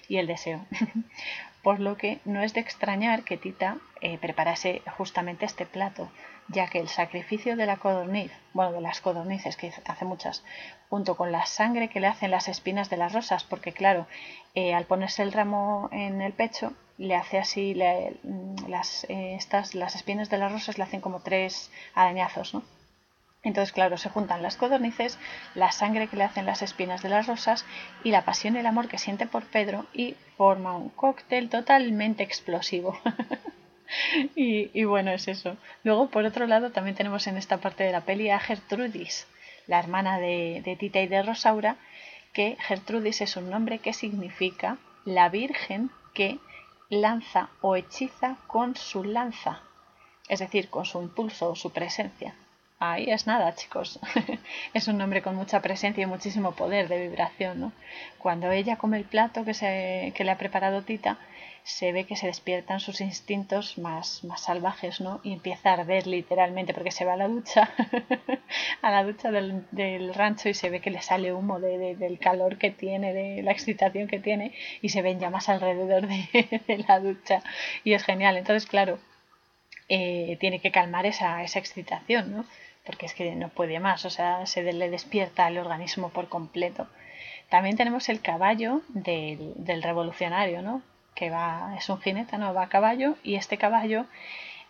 y el deseo. Por lo que no es de extrañar que Tita eh, preparase justamente este plato, ya que el sacrificio de la codorniz, bueno, de las codornices, que hace muchas, junto con la sangre que le hacen las espinas de las rosas, porque claro, eh, al ponerse el ramo en el pecho, le hace así, mm, las, eh, estas, las espinas de las rosas le hacen como tres arañazos, ¿no? Entonces, claro, se juntan las codornices, la sangre que le hacen las espinas de las rosas y la pasión y el amor que siente por Pedro y forma un cóctel totalmente explosivo. y, bueno, es eso. Luego, por otro lado, también tenemos en esta parte de la peli a Gertrudis, la hermana de, de Tita y de Rosaura, que Gertrudis es un nombre que significa la Virgen que lanza o hechiza con su lanza, es decir, con su impulso o su presencia. Ahí es nada, chicos. es un nombre con mucha presencia y muchísimo poder de vibración, ¿no? Cuando ella come el plato que, se, que le ha preparado Tita, se ve que se despiertan sus instintos más, más salvajes, ¿no? Y empieza a arder literalmente porque se va a la ducha, a la ducha del, del, rancho y se ve que le sale humo de, del calor que tiene, de la excitación que tiene y se ven llamas alrededor de, la ducha y es genial. Entonces, claro, eh, tiene que calmar esa, esa excitación, ¿no? porque es que no puede más, o sea, se le despierta el organismo por completo. También tenemos el caballo del, del revolucionario, ¿no? Que va, es un jinete, ¿no? Va a caballo y este caballo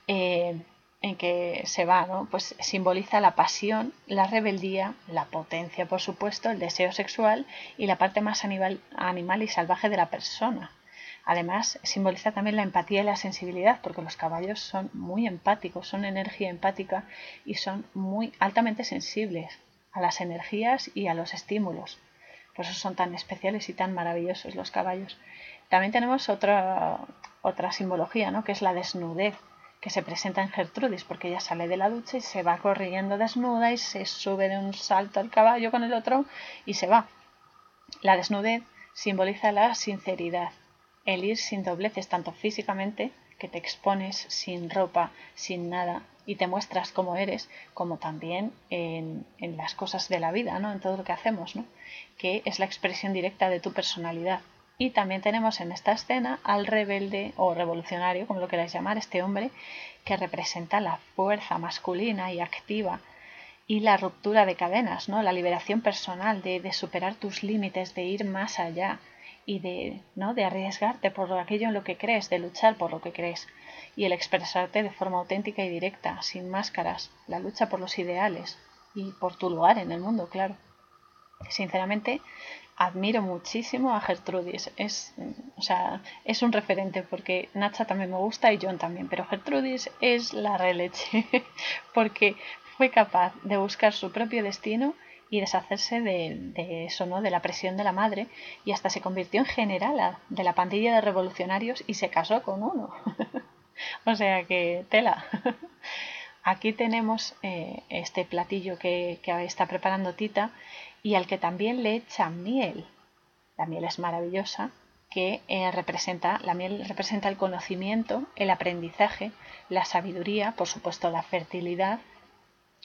eh, en que se va, ¿no? Pues simboliza la pasión, la rebeldía, la potencia, por supuesto, el deseo sexual y la parte más animal, animal y salvaje de la persona. Además, simboliza también la empatía y la sensibilidad, porque los caballos son muy empáticos, son energía empática y son muy altamente sensibles a las energías y a los estímulos. Por eso son tan especiales y tan maravillosos los caballos. También tenemos otra, otra simbología, ¿no? que es la desnudez, que se presenta en Gertrudis, porque ella sale de la ducha y se va corriendo desnuda y se sube de un salto al caballo con el otro y se va. La desnudez simboliza la sinceridad, el ir sin dobleces tanto físicamente, que te expones sin ropa, sin nada y te muestras como eres, como también en, en, las cosas de la vida, ¿no? en todo lo que hacemos, ¿no? que es la expresión directa de tu personalidad. Y también tenemos en esta escena al rebelde o revolucionario, como lo queráis llamar, este hombre que representa la fuerza masculina y activa y la ruptura de cadenas, ¿no? la liberación personal, de, de superar tus límites, de ir más allá, y de, ¿no? de arriesgarte por aquello en lo que crees, de luchar por lo que crees y el expresarte de forma auténtica y directa, sin máscaras, la lucha por los ideales y por tu lugar en el mundo, claro. Sinceramente, admiro muchísimo a Gertrudis. Es, o sea, es un referente porque Nacha también me gusta y John también, pero Gertrudis es la releche porque fue capaz de buscar su propio destino y deshacerse de, eso, ¿no? De la presión de la madre y hasta se convirtió en generala de la pandilla de revolucionarios y se casó con uno. o sea que tela. Aquí tenemos eh, este platillo que, está preparando Tita y al que también le echa miel. La miel es maravillosa, que eh, representa, la miel representa el conocimiento, el aprendizaje, la sabiduría, por supuesto la fertilidad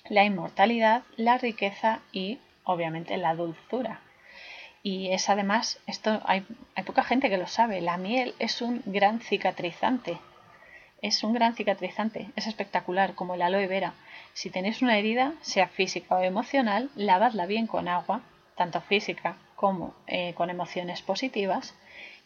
la inmortalidad, la riqueza y obviamente la dulzura. Y es además, esto hay, hay, poca gente que lo sabe, la miel es un gran cicatrizante. Es un gran cicatrizante, es espectacular, como el aloe vera. Si tenéis una herida, sea física o emocional, lavadla bien con agua, tanto física como eh, con emociones positivas,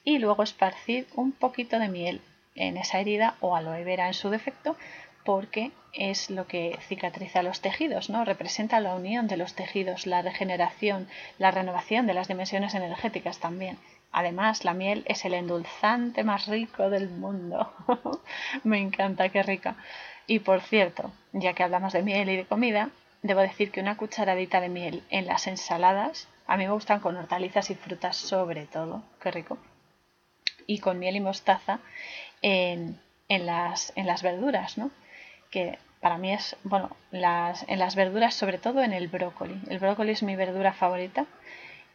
y luego esparcid un poquito de miel en esa herida o aloe vera en su defecto porque es lo que cicatriza los tejidos, ¿no? Representa la unión de los tejidos, la regeneración, la renovación de las dimensiones energéticas también. Además, la miel es el endulzante más rico del mundo. Me encanta, qué rica. Y por cierto, ya que hablamos de miel y de comida, debo decir que una cucharadita de miel en las ensaladas, a mí me gustan con hortalizas y frutas sobre todo, qué rico. Y con miel y mostaza en, en, las, verduras, ¿no? que para mí es, bueno, las, en las verduras, sobre todo en el brócoli. El brócoli es mi verdura favorita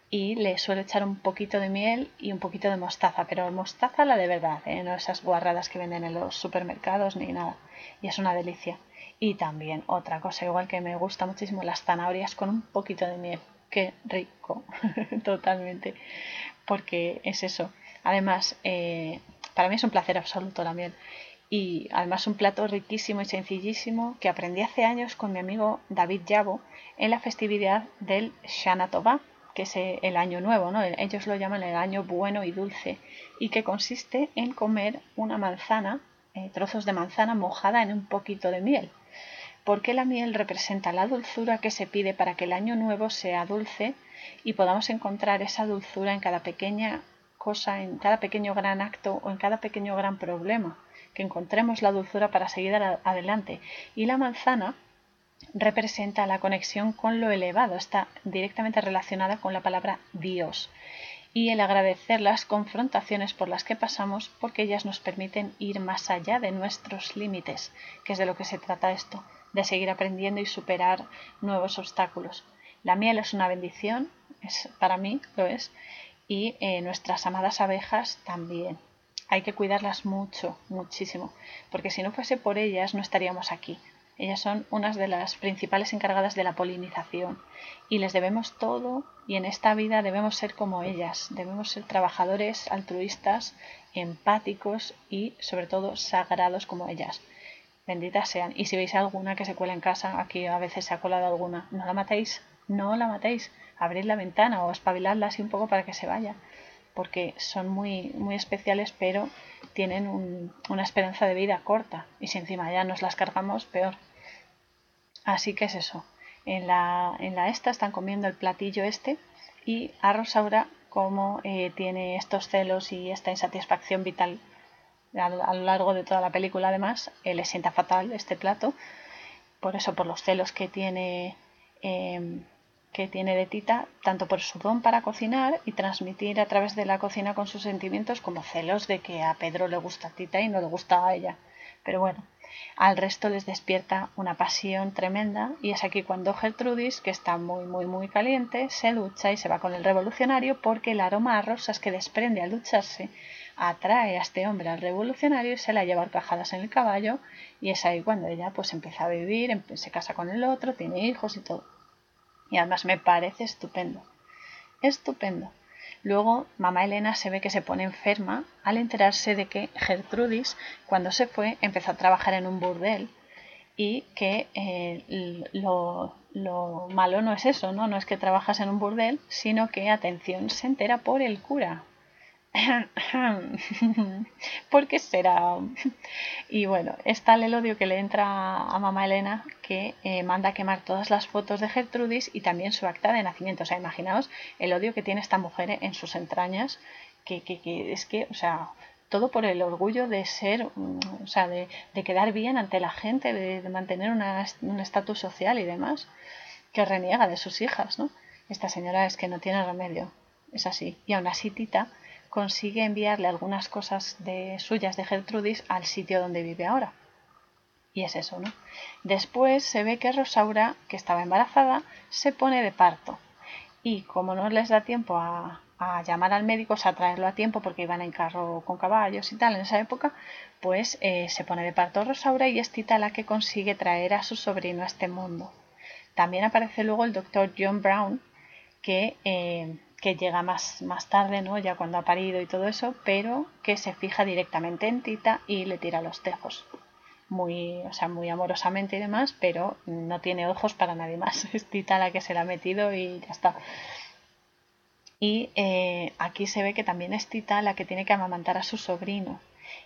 y le suelo echar un poquito de miel y un poquito de mostaza, pero mostaza la de verdad, ¿eh? no esas guarradas que venden en los supermercados ni nada. Y es una delicia. Y también otra cosa, igual que me gusta muchísimo las zanahorias con un poquito de miel. Qué rico, totalmente. Porque es eso. Además, eh, para mí es un placer absoluto la miel. Y además un plato riquísimo y sencillísimo que aprendí hace años con mi amigo David Yabo en la festividad del Shana que es el año nuevo, ¿no? ellos lo llaman el año bueno y dulce, y que consiste en comer una manzana, eh, trozos de manzana mojada en un poquito de miel porque la miel representa la dulzura que se pide para que el año nuevo sea dulce y podamos encontrar esa dulzura en cada pequeña cosa, en cada pequeño gran acto o en cada pequeño gran problema, que encontremos la dulzura para seguir adelante. Y la manzana representa la conexión con lo elevado, está directamente relacionada con la palabra Dios y el agradecer las confrontaciones por las que pasamos porque ellas nos permiten ir más allá de nuestros límites, que es de lo que se trata esto, de seguir aprendiendo y superar nuevos obstáculos. La miel es una bendición, es, para mí lo es, y eh, nuestras amadas abejas también. Hay que cuidarlas mucho, muchísimo, porque si no fuese por ellas no estaríamos aquí. Ellas son unas de las principales encargadas de la polinización y les debemos todo y en esta vida debemos ser como ellas, debemos ser trabajadores altruistas, empáticos y sobre todo sagrados como ellas benditas sean. Y si veis alguna que se cuela en casa, aquí a veces se ha colado alguna, no la matéis, no la matéis, abrid la ventana o espabiladla así un poco para que se vaya, porque son muy, muy especiales, pero tienen una esperanza de vida corta, y si encima ya nos las cargamos, peor. Así que es eso. En la, en la esta están comiendo el platillo este y a Rosaura, como eh, tiene estos celos y esta insatisfacción vital a, lo largo de toda la película además eh, le sienta fatal este plato por eso por los celos que tiene em, que tiene de Tita tanto por su don para cocinar y transmitir a través de la cocina con sus sentimientos como celos de que a Pedro le gusta Tita y no le gusta a ella pero bueno al resto les despierta una pasión tremenda y es aquí cuando Gertrudis, que está muy muy muy caliente, se lucha y se va con el revolucionario porque el aroma a rosas que desprende al lucharse atrae a este hombre al revolucionario y se la lleva arcajadas en el caballo y es ahí cuando ella pues empieza a vivir, se casa con el otro, tiene hijos y todo. Y además me parece estupendo. Estupendo. Luego, mamá Elena se ve que se pone enferma al enterarse de que Gertrudis, cuando se fue, empezó a trabajar en un burdel y que eh, lo, lo, malo no es eso, ¿no? No es que trabajas en un burdel, sino que, atención, se entera por el cura. ¿Por qué será? Y bueno, está el odio que le entra a mamá Elena que eh, manda a quemar todas las fotos de Gertrudis y también su acta de nacimiento. O sea, imaginaos el odio que tiene esta mujer en sus entrañas, que, es que, o sea, todo por el orgullo de ser, mm, o sea, de, quedar bien ante la gente, de, mantener un estatus social y demás, que reniega de sus hijas, ¿no? Esta señora es que no tiene remedio, es así. Y aún así Tita consigue enviarle algunas cosas de suyas de Gertrudis al sitio donde vive ahora. Y es eso, ¿no? Después se ve que Rosaura, que estaba embarazada, se pone de parto. Y como no les da tiempo a, llamar al médico, o sea, a traerlo a tiempo porque iban en carro con caballos y tal en esa época, pues eh, se pone de parto Rosaura y es Tita la que consigue traer a su sobrino a este mundo. También aparece luego el doctor John Brown, que eh, que llega más, más tarde, ¿no? ya cuando ha parido y todo eso, pero que se fija directamente en Tita y le tira los tejos. Muy, o sea, muy amorosamente y demás, pero no tiene ojos para nadie más. Es Tita la que se la ha metido y ya está. Y eh, aquí se ve que también es Tita la que tiene que amamantar a su sobrino.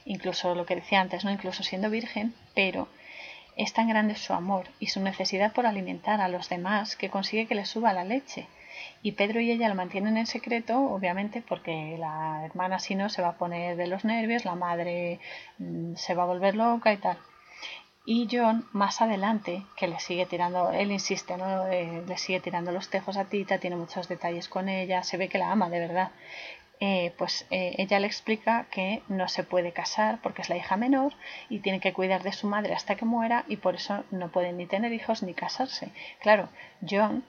Incluso lo que decía antes, ¿no? Incluso siendo virgen, pero es tan grande su amor y su necesidad por alimentar a los demás que consigue que le suba la leche y Pedro y ella lo mantienen en secreto, obviamente, porque la hermana si no se va a poner de los nervios, la madre mm, se va a volver loca y tal. Y John, más adelante, que le sigue tirando, él insiste, ¿no? Eh, le sigue tirando los tejos a Tita, tiene muchos detalles con ella, se ve que la ama de verdad. Eh, pues eh, ella le explica que no se puede casar porque es la hija menor y tiene que cuidar de su madre hasta que muera y por eso no pueden ni tener hijos ni casarse. Claro, John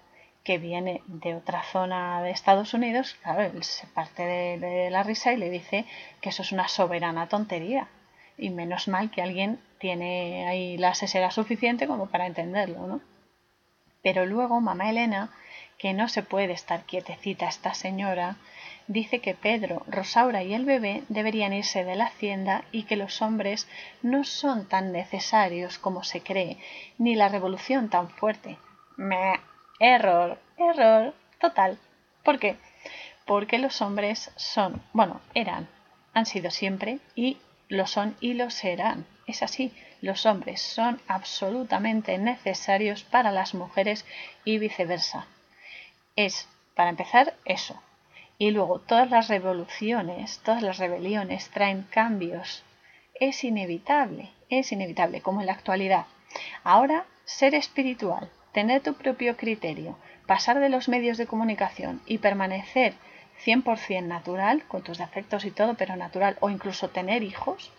que viene de otra zona de Estados Unidos, claro, él se parte de, la risa y le dice que eso es una soberana tontería. Y menos mal que alguien tiene ahí la sesera suficiente como para entenderlo, ¿no? Pero luego mamá Elena, que no se puede estar quietecita esta señora, dice que Pedro, Rosaura y el bebé deberían irse de la hacienda y que los hombres no son tan necesarios como se cree, ni la revolución tan fuerte. Me error, error, total. ¿Por qué? Porque los hombres son, bueno, eran, han sido siempre y lo son y lo serán. Es así, los hombres son absolutamente necesarios para las mujeres y viceversa. Es, para empezar, eso. Y luego todas las revoluciones, todas las rebeliones traen cambios. Es inevitable, es inevitable, como en la actualidad. Ahora, ser espiritual, tener tu propio criterio, pasar de los medios de comunicación y permanecer 100% natural, con tus defectos y todo, pero natural, o incluso tener hijos,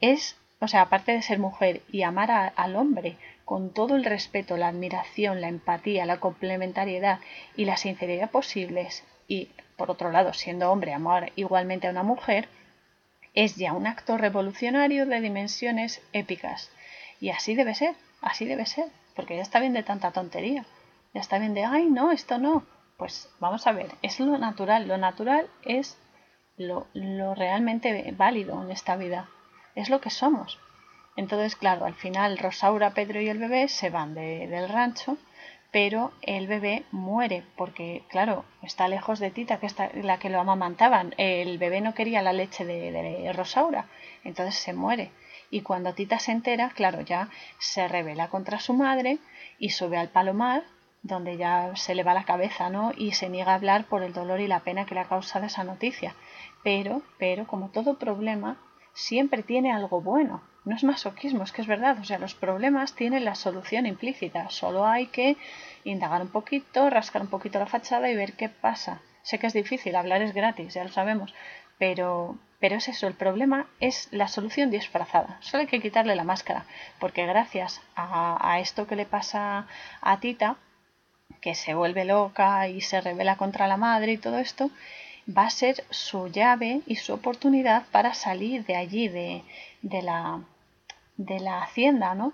es, o sea, aparte de ser mujer y amar al hombre con todo el respeto, la admiración, la empatía, la complementariedad y la sinceridad posibles y, por otro lado, siendo hombre, amar igualmente a una mujer, es ya un acto revolucionario de dimensiones épicas. Y así debe ser, así debe ser, porque ya está bien de tanta tontería. Ya está bien de, ay, no, esto no. Pues vamos a ver, es lo natural. Lo natural es lo, lo realmente válido en esta vida. Es lo que somos. Entonces, claro, al final Rosaura, Pedro y el bebé se van del rancho, pero el bebé muere porque, claro, está lejos de Tita, que es la que lo amamantaban. El bebé no quería la leche de, Rosaura, entonces se muere. Y cuando Tita se entera, claro, ya se revela contra su madre y sube al palomar, donde ya se le va la cabeza, ¿no? Y se niega a hablar por el dolor y la pena que le ha causado esa noticia. Pero, pero, como todo problema, siempre tiene algo bueno. No es masoquismo, es que es verdad. O sea, los problemas tienen la solución implícita. Solo hay que indagar un poquito, rascar un poquito la fachada y ver qué pasa. Sé que es difícil, hablar es gratis, ya lo sabemos. Pero, pero es eso, el problema es la solución disfrazada. Solo hay que quitarle la máscara. Porque gracias a, esto que le pasa a Tita, que se vuelve loca y se revela contra la madre y todo esto, va a ser su llave y su oportunidad para salir de allí, de, de, la, de la hacienda, ¿no?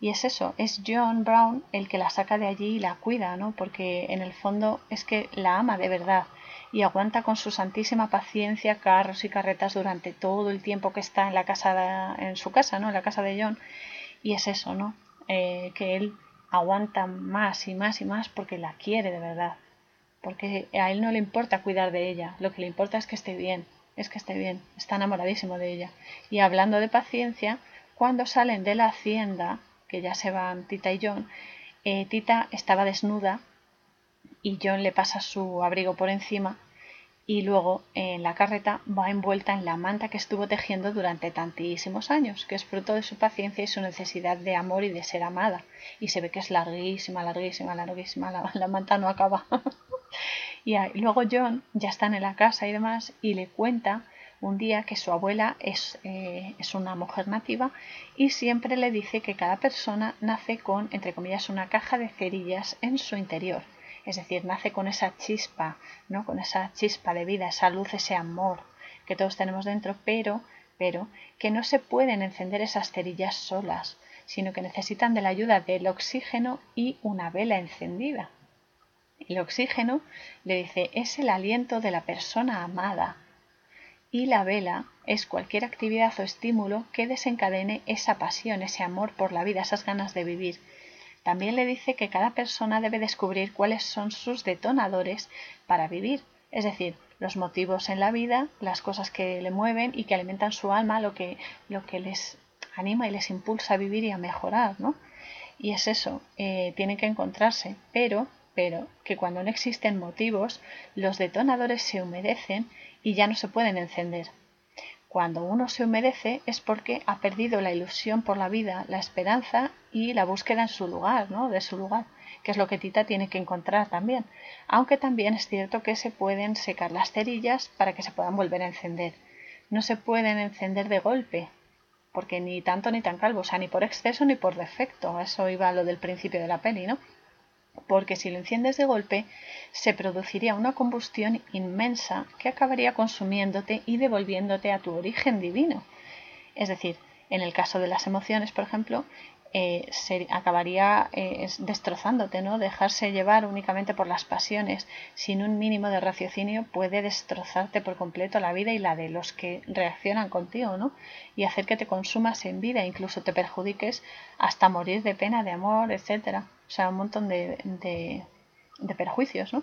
Y es eso, es John Brown el que la saca de allí y la cuida, ¿no? Porque en el fondo es que la ama de verdad y aguanta con su santísima paciencia carros y carretas durante todo el tiempo que está en la casa en su casa, ¿no? En la casa de John. Y es eso, ¿no? Eh, que él aguanta más y más y más porque la quiere de verdad porque a él no le importa cuidar de ella, lo que le importa es que esté bien, es que esté bien, está enamoradísimo de ella. Y hablando de paciencia, cuando salen de la hacienda, que ya se van Tita y John, eh, Tita estaba desnuda y John le pasa su abrigo por encima y luego en la carreta va envuelta en la manta que estuvo tejiendo durante tantísimos años, que es fruto de su paciencia y su necesidad de amor y de ser amada. Y se ve que es larguísima, larguísima, larguísima, la, manta no acaba. y luego John ya está en la casa y demás y le cuenta un día que su abuela es, eh, es, una mujer nativa y siempre le dice que cada persona nace con, entre comillas, una caja de cerillas en su interior. Es decir, nace con esa chispa, ¿no? Con esa chispa de vida, esa luz, ese amor que todos tenemos dentro, pero, pero que no se pueden encender esas cerillas solas, sino que necesitan de la ayuda del oxígeno y una vela encendida. El oxígeno, le dice, es el aliento de la persona amada. Y la vela es cualquier actividad o estímulo que desencadene esa pasión, ese amor por la vida, esas ganas de vivir. También le dice que cada persona debe descubrir cuáles son sus detonadores para vivir, es decir, los motivos en la vida, las cosas que le mueven y que alimentan su alma, lo que, lo que les anima y les impulsa a vivir y a mejorar, ¿no? Y es eso, eh, tienen que encontrarse, pero pero que cuando no existen motivos, los detonadores se humedecen y ya no se pueden encender. Cuando uno se humedece es porque ha perdido la ilusión por la vida, la esperanza y la búsqueda en su lugar, ¿no? De su lugar, que es lo que Tita tiene que encontrar también. Aunque también es cierto que se pueden secar las cerillas para que se puedan volver a encender. No se pueden encender de golpe, porque ni tanto ni tan calvo, o sea, ni por exceso ni por defecto. Eso iba a lo del principio de la peli, ¿no? porque si lo enciendes de golpe se produciría una combustión inmensa que acabaría consumiéndote y devolviéndote a tu origen divino. Es decir, en el caso de las emociones, por ejemplo, eh, se acabaría eh, destrozándote, ¿no? Dejarse llevar únicamente por las pasiones sin un mínimo de raciocinio puede destrozarte por completo la vida y la de los que reaccionan contigo, ¿no? Y hacer que te consumas en vida, incluso te perjudiques hasta morir de pena, de amor, etcétera. O sea, un montón de, de, perjuicios, ¿no?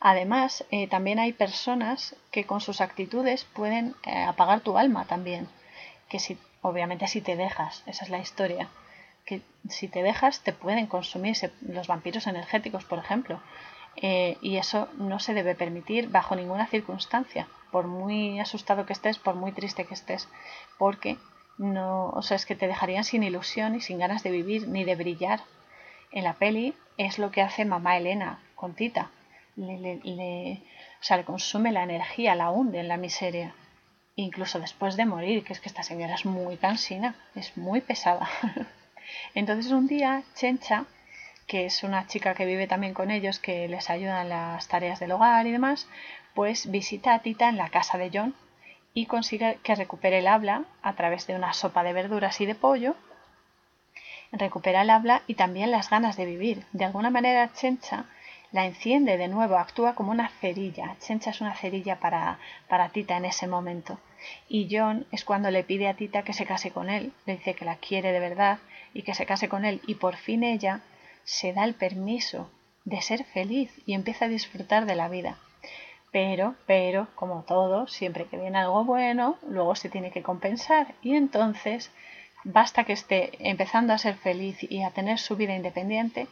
Además, eh, también hay personas que con sus actitudes pueden apagar tu alma también. Que si obviamente si te dejas, esa es la historia, que si te dejas te pueden consumir los vampiros energéticos, por ejemplo, eh, y eso no se debe permitir bajo ninguna circunstancia, por muy asustado que estés, por muy triste que estés, porque no, o sea, es que te dejarían sin ilusión y sin ganas de vivir ni de brillar. En la peli es lo que hace mamá Elena con Tita. Le, le, o sea, le consume la energía, la hunde en la miseria incluso después de morir, que es que esta señora es muy cansina, es muy pesada. Entonces un día Chencha, que es una chica que vive también con ellos, que les ayuda en las tareas del hogar y demás, pues visita a Tita en la casa de John y consigue que recupere el habla a través de una sopa de verduras y de pollo. Recupera el habla y también las ganas de vivir. De alguna manera Chencha la enciende de nuevo, actúa como una cerilla. Chencha es una cerilla para, para Tita en ese momento. Y John es cuando le pide a Tita que se case con él, le dice que la quiere de verdad y que se case con él. Y por fin ella se da el permiso de ser feliz y empieza a disfrutar de la vida. Pero, pero, como todo, siempre que viene algo bueno, luego se tiene que compensar. Y entonces, basta que esté empezando a ser feliz y a tener su vida independiente,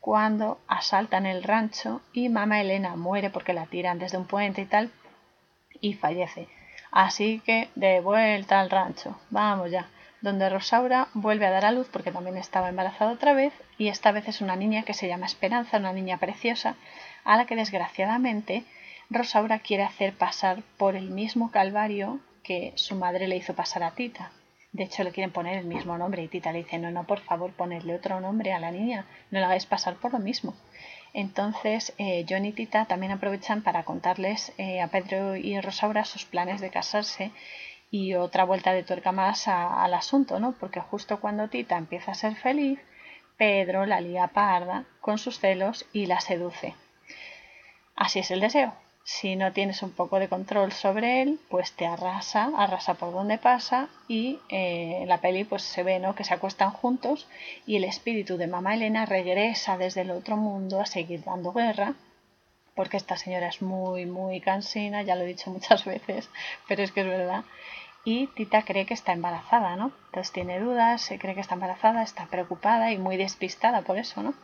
cuando asaltan el rancho y mamá Elena muere porque la tiran desde un puente y tal y fallece. Así que de vuelta al rancho, vamos ya, donde Rosaura vuelve a dar a luz porque también estaba embarazada otra vez y esta vez es una niña que se llama Esperanza, una niña preciosa, a la que desgraciadamente Rosaura quiere hacer pasar por el mismo calvario que su madre le hizo pasar a Tita. De hecho, le quieren poner el mismo nombre y Tita le dice, no, no, por favor, ponerle otro nombre a la niña, no la hagáis pasar por lo mismo. Entonces, eh, John y Tita también aprovechan para contarles eh, a Pedro y Rosaura sus planes de casarse y otra vuelta de tuerca más al asunto, ¿no? Porque justo cuando Tita empieza a ser feliz, Pedro la lía parda con sus celos y la seduce. Así es el deseo. Si no tienes un poco de control sobre él, pues te arrasa, arrasa por donde pasa y eh, la peli pues se ve ¿no? que se acuestan juntos y el espíritu de mamá Elena regresa desde el otro mundo a seguir dando guerra porque esta señora es muy muy cansina, ya lo he dicho muchas veces, pero es que es verdad. Y Tita cree que está embarazada, ¿no? Entonces tiene dudas, se cree que está embarazada, está preocupada y muy despistada por eso, ¿no?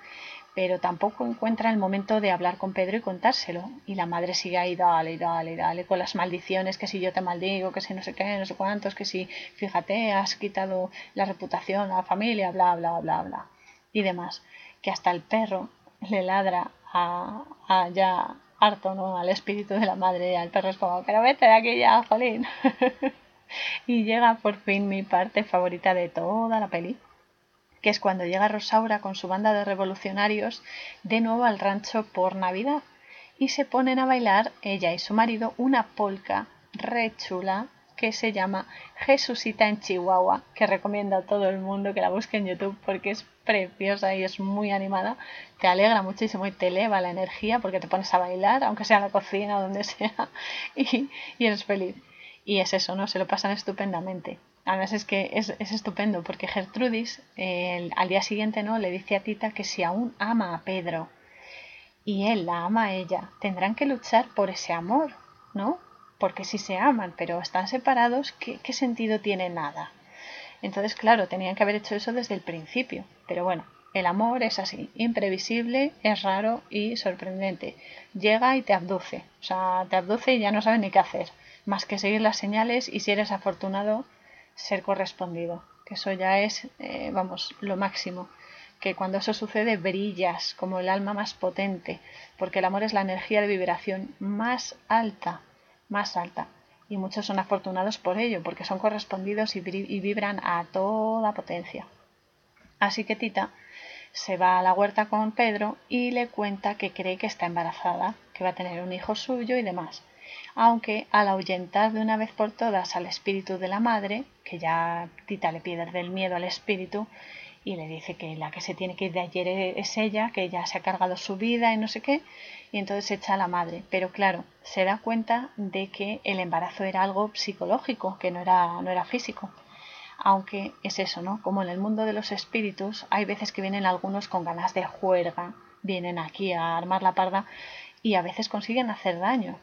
Pero tampoco encuentra el momento de hablar con Pedro y contárselo. Y la madre sigue ahí, dale, dale, dale, con las maldiciones, que si yo te maldigo, que si no sé qué, no sé cuántos, que si, fíjate, has quitado la reputación a la familia, bla, bla, bla, bla, y demás. Que hasta el perro le ladra a, a ya harto, ¿no? Al espíritu de la madre, al perro es como, pero vete de aquí ya, jolín. y llega por fin mi parte favorita de toda la peli que es cuando llega Rosaura con su banda de revolucionarios de nuevo al rancho por Navidad y se ponen a bailar ella y su marido una polca re chula que se llama Jesusita en Chihuahua, que recomiendo a todo el mundo que la busque en YouTube porque es preciosa y es muy animada, te alegra muchísimo y te eleva la energía porque te pones a bailar, aunque sea en la cocina donde sea, y, y eres feliz. Y es eso, ¿no? Se lo pasan estupendamente. Además es que es, estupendo porque Gertrudis al día siguiente no le dice a Tita que si aún ama a Pedro y él la ama a ella, tendrán que luchar por ese amor, ¿no? Porque si se aman pero están separados, ¿qué, qué sentido tiene nada? Entonces, claro, tenían que haber hecho eso desde el principio. Pero bueno, el amor es así, imprevisible, es raro y sorprendente. Llega y te abduce. O sea, te abduce y ya no sabes ni qué hacer. Más que seguir las señales y si eres afortunado, ser correspondido, que eso ya es, eh, vamos, lo máximo, que cuando eso sucede brillas como el alma más potente, porque el amor es la energía de vibración más alta, más alta. Y muchos son afortunados por ello, porque son correspondidos y, y vibran a toda potencia. Así que Tita se va a la huerta con Pedro y le cuenta que cree que está embarazada, que va a tener un hijo suyo y demás. Aunque al ahuyentar de una vez por todas al espíritu de la madre, que ya Tita le pierde el miedo al espíritu y le dice que la que se tiene que ir de ayer es ella, que ya se ha cargado su vida y no sé qué, y entonces echa a la madre. Pero claro, se da cuenta de que el embarazo era algo psicológico, que no era, no era físico. Aunque es eso, ¿no? Como en el mundo de los espíritus, hay veces que vienen algunos con ganas de juerga, vienen aquí a armar la parda y a veces consiguen hacer daño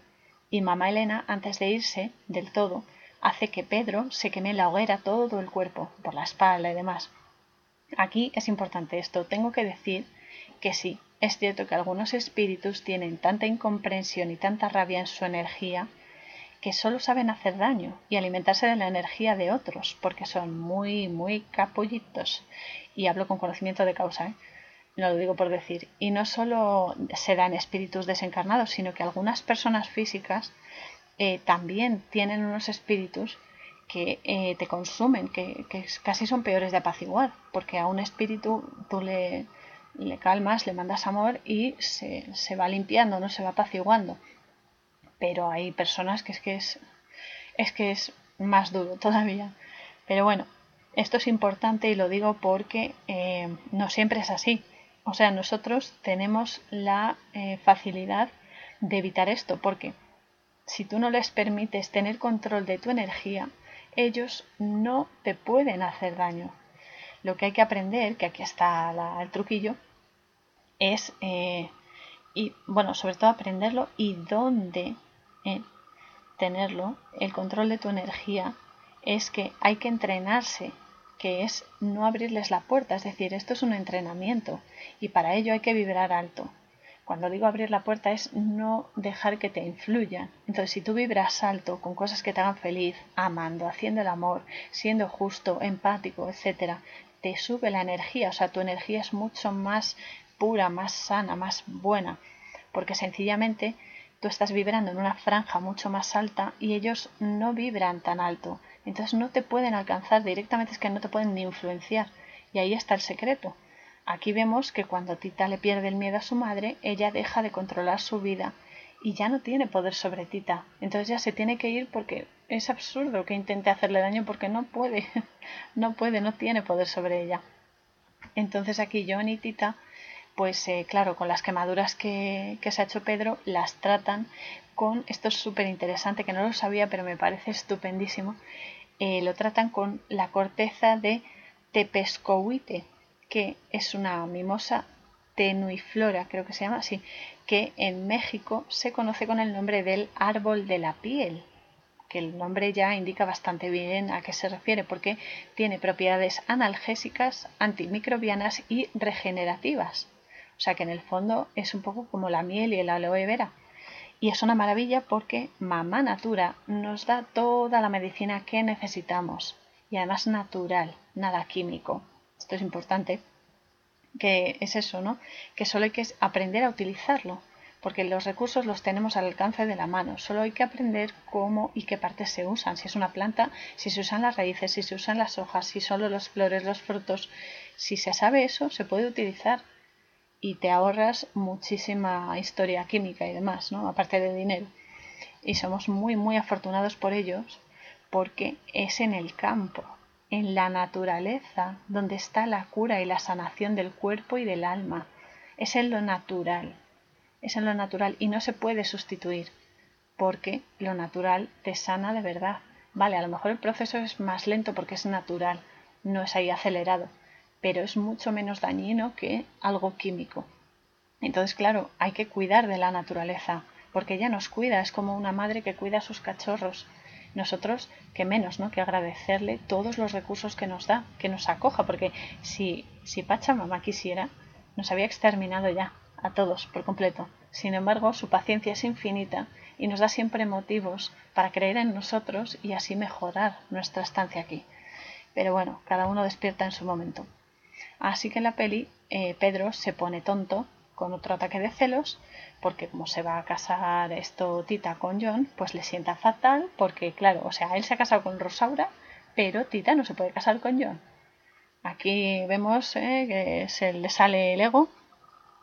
y mamá Elena, antes de irse del todo, hace que Pedro se queme la hoguera todo el cuerpo, por la espalda y demás. Aquí es importante esto. Tengo que decir que sí, es cierto que algunos espíritus tienen tanta incomprensión y tanta rabia en su energía que solo saben hacer daño y alimentarse de la energía de otros, porque son muy, muy capullitos. Y hablo con conocimiento de causa, ¿eh? No lo digo por decir. Y no solo se dan espíritus desencarnados, sino que algunas personas físicas eh, también tienen unos espíritus que eh, te consumen, que, casi son peores de apaciguar, porque a un espíritu tú le, le calmas, le mandas amor y se, se, va limpiando, no se va apaciguando. Pero hay personas que es que es, es que es más duro todavía. Pero bueno, esto es importante y lo digo porque eh, no siempre es así. O sea, nosotros tenemos la eh, facilidad de evitar esto, porque si tú no les permites tener control de tu energía, ellos no te pueden hacer daño. Lo que hay que aprender, que aquí está el truquillo, es, eh, y bueno, sobre todo aprenderlo y dónde eh, tenerlo, el control de tu energía, es que hay que entrenarse que es no abrirles la puerta, es decir, esto es un entrenamiento y para ello hay que vibrar alto. Cuando digo abrir la puerta es no dejar que te influyan. Entonces, si tú vibras alto con cosas que te hagan feliz, amando, haciendo el amor, siendo justo, empático, etcétera, te sube la energía, o sea, tu energía es mucho más pura, más sana, más buena, porque sencillamente tú estás vibrando en una franja mucho más alta y ellos no vibran tan alto. Entonces no te pueden alcanzar directamente, es que no te pueden ni influenciar. Y ahí está el secreto. Aquí vemos que cuando Tita le pierde el miedo a su madre, ella deja de controlar su vida y ya no tiene poder sobre Tita. Entonces ya se tiene que ir porque es absurdo que intente hacerle daño porque no puede, no puede, no tiene poder sobre ella. Entonces aquí John y Tita, pues eh, claro, con las quemaduras que, que se ha hecho Pedro, las tratan con, esto es súper interesante, que no lo sabía, pero me parece estupendísimo, eh, lo tratan con la corteza de tepescohuite, que es una mimosa tenuiflora, creo que se llama así, que en México se conoce con el nombre del árbol de la piel, que el nombre ya indica bastante bien a qué se refiere, porque tiene propiedades analgésicas, antimicrobianas y regenerativas. O sea que en el fondo es un poco como la miel y el aloe vera. Y es una maravilla porque Mamá Natura nos da toda la medicina que necesitamos y además natural, nada químico. Esto es importante, que es eso, ¿no? Que solo hay que aprender a utilizarlo, porque los recursos los tenemos al alcance de la mano, solo hay que aprender cómo y qué partes se usan, si es una planta, si se usan las raíces, si se usan las hojas, si solo los flores, los frutos. Si se sabe eso, se puede utilizar y te ahorras muchísima historia química y demás, ¿no? Aparte de dinero. Y somos muy, muy afortunados por ellos porque es en el campo, en la naturaleza, donde está la cura y la sanación del cuerpo y del alma. Es en lo natural, es en lo natural y no se puede sustituir porque lo natural te sana de verdad. Vale, a lo mejor el proceso es más lento porque es natural, no es ahí acelerado, pero es mucho menos dañino que algo químico. Entonces, claro, hay que cuidar de la naturaleza, porque ella nos cuida, es como una madre que cuida a sus cachorros. Nosotros, que menos, ¿no? Que agradecerle todos los recursos que nos da, que nos acoja, porque si, si Pachamama quisiera, nos había exterminado ya, a todos, por completo. Sin embargo, su paciencia es infinita y nos da siempre motivos para creer en nosotros y así mejorar nuestra estancia aquí. Pero bueno, cada uno despierta en su momento. Así que en la peli eh, Pedro se pone tonto con otro ataque de celos porque como se va a casar esto Tita con John, pues le sienta fatal porque claro, o sea, él se ha casado con Rosaura, pero Tita no se puede casar con John. Aquí vemos eh, que se le sale el ego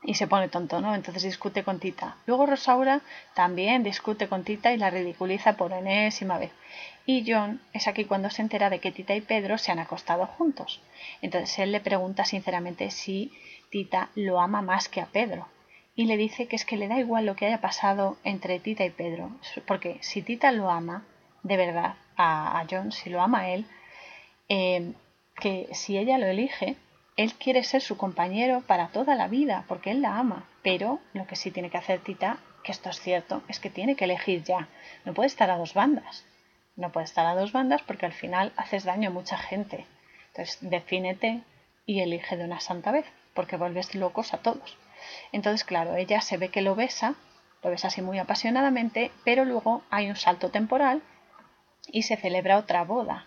y se pone tonto, ¿no? Entonces discute con Tita. Luego Rosaura también discute con Tita y la ridiculiza por enésima vez. Y John es aquí cuando se entera de que Tita y Pedro se han acostado juntos. Entonces él le pregunta sinceramente si Tita lo ama más que a Pedro. Y le dice que es que le da igual lo que haya pasado entre Tita y Pedro. Porque si Tita lo ama, de verdad, a, John, si lo ama a él, eh, que si ella lo elige, él quiere ser su compañero para toda la vida, porque él la ama. Pero lo que sí tiene que hacer Tita, que esto es cierto, es que tiene que elegir ya. No puede estar a dos bandas. No puede estar a dos bandas porque al final haces daño a mucha gente. Entonces, defínete y elige de una santa vez, porque vuelves locos a todos. Entonces, claro, ella se ve que lo besa, lo besa así muy apasionadamente, pero luego hay un salto temporal y se celebra otra boda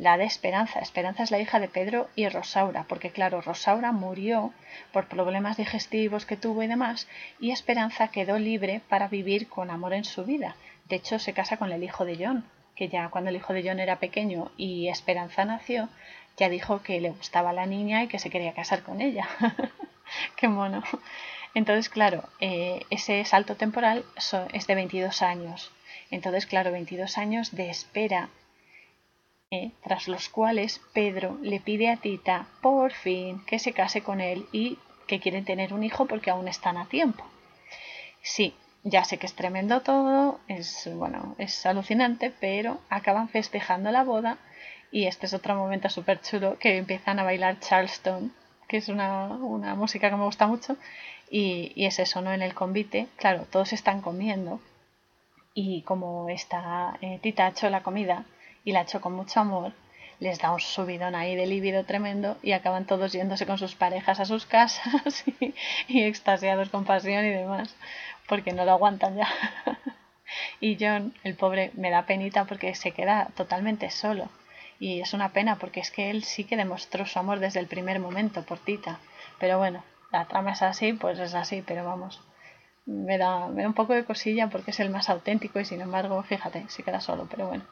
la de Esperanza. Esperanza es la hija de Pedro y Rosaura, porque claro, Rosaura murió por problemas digestivos que tuvo y demás, y Esperanza quedó libre para vivir con amor en su vida. De hecho, se casa con el hijo de John, que ya cuando el hijo de John era pequeño y Esperanza nació, ya dijo que le gustaba la niña y que se quería casar con ella. Qué mono. Entonces, claro, eh, ese salto temporal es de 22 años. Entonces, claro, 22 años de espera tras los cuales Pedro le pide a Tita por fin que se case con él y que quieren tener un hijo porque aún están a tiempo. Sí, ya sé que es tremendo todo, es bueno, es alucinante, pero acaban festejando la boda y este es otro momento súper chulo que empiezan a bailar Charleston, que es una, música que me gusta mucho, y, es eso, ¿no? En el convite, claro, todos están comiendo y como está eh, Tita ha hecho la comida, y la ha hecho con mucho amor, les da un subidón ahí de líbido tremendo y acaban todos yéndose con sus parejas a sus casas y, extasiados con pasión y demás, porque no lo aguantan ya. y John, el pobre, me da penita porque se queda totalmente solo. Y es una pena porque es que él sí que demostró su amor desde el primer momento por Tita. Pero bueno, la trama es así, pues es así, pero vamos. Me da, me da un poco de cosilla porque es el más auténtico y sin embargo, fíjate, se queda solo, pero bueno.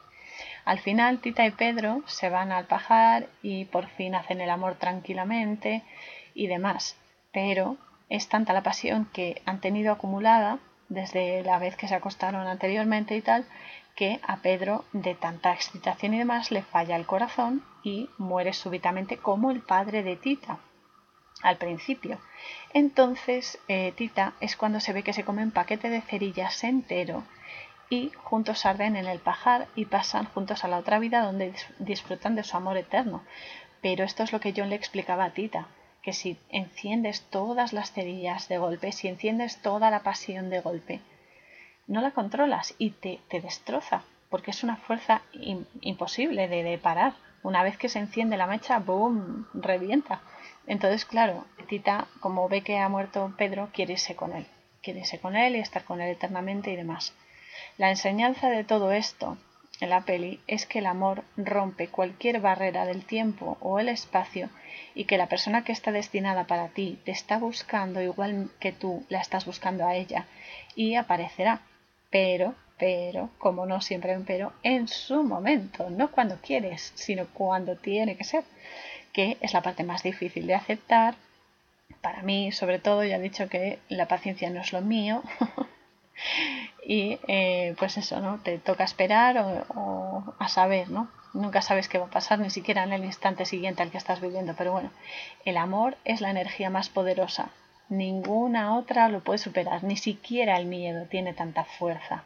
Al final, Tita y Pedro se van al pajar y por fin hacen el amor tranquilamente y demás. Pero es tanta la pasión que han tenido acumulada desde la vez que se acostaron anteriormente y tal, que a Pedro, de tanta excitación y demás, le falla el corazón y muere súbitamente como el padre de Tita al principio. Entonces, eh, Tita es cuando se ve que se come un paquete de cerillas entero y juntos arden en el pajar y pasan juntos a la otra vida donde disfrutan de su amor eterno. Pero esto es lo que John le explicaba a Tita, que si enciendes todas las cerillas de golpe, si enciendes toda la pasión de golpe, no la controlas y te, te destroza, porque es una fuerza imposible de, de parar. Una vez que se enciende la mecha, ¡boom!, revienta. Entonces, claro, Tita, como ve que ha muerto Pedro, quiere irse con él. Quiere irse con él y estar con él eternamente y demás. La enseñanza de todo esto en la peli es que el amor rompe cualquier barrera del tiempo o el espacio y que la persona que está destinada para ti te está buscando igual que tú la estás buscando a ella y aparecerá. Pero, pero, como no siempre un pero, en su momento, no cuando quieres, sino cuando tiene que ser, que es la parte más difícil de aceptar. Para mí, sobre todo, ya he dicho que la paciencia no es lo mío. y eh, pues eso, ¿no? Te toca esperar o, a saber, ¿no? Nunca sabes qué va a pasar, ni siquiera en el instante siguiente al que estás viviendo, pero bueno, el amor es la energía más poderosa. Ninguna otra lo puede superar, ni siquiera el miedo tiene tanta fuerza,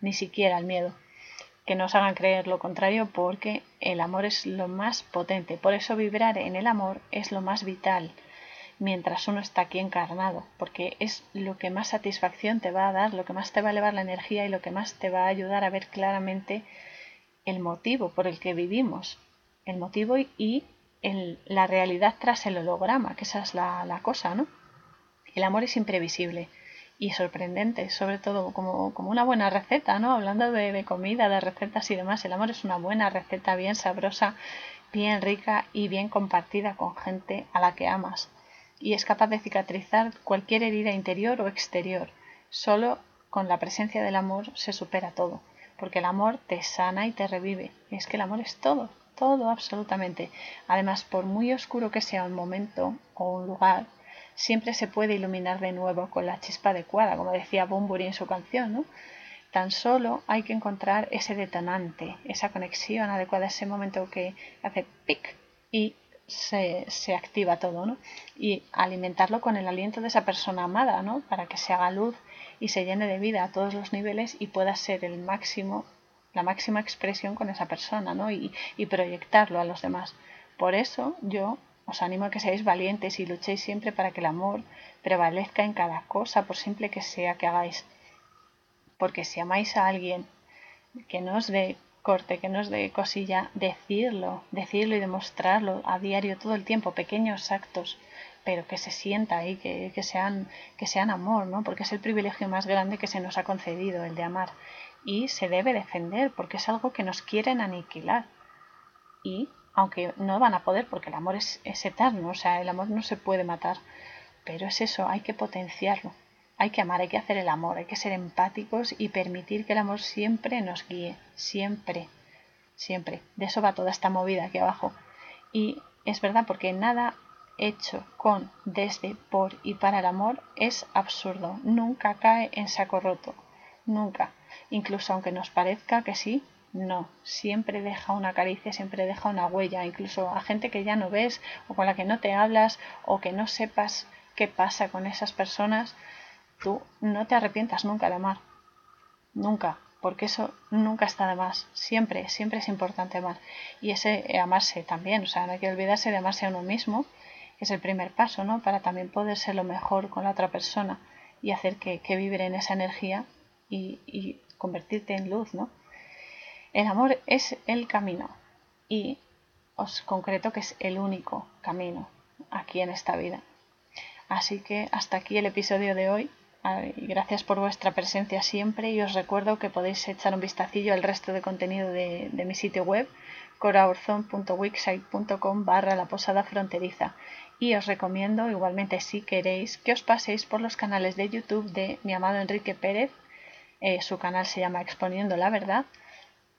ni siquiera el miedo. Que nos hagan creer lo contrario porque el amor es lo más potente, por eso vibrar en el amor es lo más vital mientras uno está aquí encarnado, porque es lo que más satisfacción te va a dar, lo que más te va a elevar la energía y lo que más te va a ayudar a ver claramente el motivo por el que vivimos, el motivo y, la realidad tras el holograma, que esa es la, cosa, ¿no? El amor es imprevisible y sorprendente, sobre todo como, como una buena receta, ¿no? Hablando de, de comida, de recetas y demás, el amor es una buena receta bien sabrosa, bien rica y bien compartida con gente a la que amas y es capaz de cicatrizar cualquier herida interior o exterior. Solo con la presencia del amor se supera todo, porque el amor te sana y te revive. es que el amor es todo, todo absolutamente. Además, por muy oscuro que sea un momento o un lugar, siempre se puede iluminar de nuevo con la chispa adecuada, como decía Bumburi en su canción, ¿no? Tan solo hay que encontrar ese detonante, esa conexión adecuada, ese momento que hace pic y se, se, activa todo, ¿no? Y alimentarlo con el aliento de esa persona amada, ¿no? Para que se haga luz y se llene de vida a todos los niveles y pueda ser el máximo, la máxima expresión con esa persona, ¿no? Y, y proyectarlo a los demás. Por eso yo os animo a que seáis valientes y luchéis siempre para que el amor prevalezca en cada cosa, por simple que sea que hagáis. Porque si amáis a alguien que no os dé corte, que no os dé cosilla, decirlo, decirlo y demostrarlo a diario, todo el tiempo, pequeños actos, pero que se sienta ahí, que, que, sean, que sean amor, ¿no? Porque es el privilegio más grande que se nos ha concedido, el de amar. Y se debe defender, porque es algo que nos quieren aniquilar. Y aunque no van a poder porque el amor es, eterno, o sea, el amor no se puede matar, pero es eso, hay que potenciarlo, hay que amar, hay que hacer el amor, hay que ser empáticos y permitir que el amor siempre nos guíe, siempre, siempre. De eso va toda esta movida aquí abajo. Y es verdad porque nada hecho con, desde, por y para el amor es absurdo, nunca cae en saco roto, nunca, incluso aunque nos parezca que sí, no, siempre deja una caricia, siempre deja una huella, incluso a gente que ya no ves o con la que no te hablas o que no sepas qué pasa con esas personas, tú no te arrepientas nunca de amar. Nunca, porque eso nunca está de más. Siempre, siempre es importante amar. Y ese eh, amarse también, o sea, no hay que olvidarse de amarse a uno mismo, que es el primer paso, ¿no? Para también poder ser lo mejor con la otra persona y hacer que, que en esa energía y, y convertirte en luz, ¿no? El amor es el camino y os concreto que es el único camino aquí en esta vida. Así que hasta aquí el episodio de hoy. Gracias por vuestra presencia siempre y os recuerdo que podéis echar un vistacillo al resto de contenido de, mi sitio web coraurzon.wixsite.com barra la posada fronteriza y os recomiendo igualmente si queréis que os paséis por los canales de YouTube de mi amado Enrique Pérez, eh, su canal se llama Exponiendo la Verdad,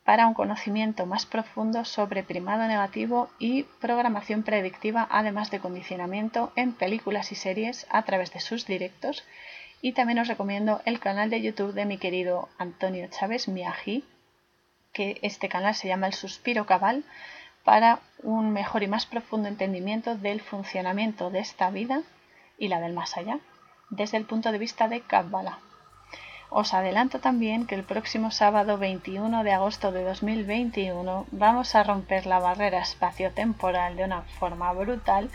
para un conocimiento más profundo sobre primado negativo y programación predictiva, además de condicionamiento en películas y series a través de sus directos. Y también os recomiendo el canal de YouTube de mi querido Antonio Chávez Miaji, que este canal se llama El Suspiro Cabal, para un mejor y más profundo entendimiento del funcionamiento de esta vida y la del más allá, desde el punto de vista de Kabbalah. Os adelanto también que el próximo sábado 21 de agosto de 2021 vamos a romper la barrera espaciotemporal de una forma brutal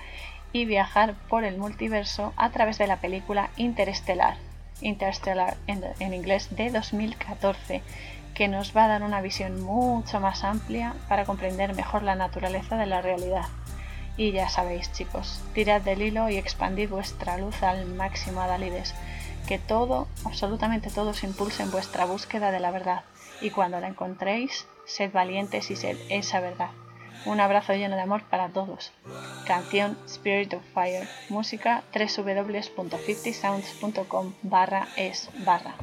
y viajar por el multiverso a través de la película Interestelar, Interstellar en, inglés de 2014, que nos va a dar una visión mucho más amplia para comprender mejor la naturaleza de la realidad. Y ya sabéis chicos, tirad del hilo y expandid vuestra luz al máximo a Dalides que todo, absolutamente todo, se impulse en vuestra búsqueda de la verdad y cuando la encontréis, sed valientes y sed esa verdad. Un abrazo lleno de amor para todos. Canción Spirit of Fire. Música www.50sounds.com barra es barra.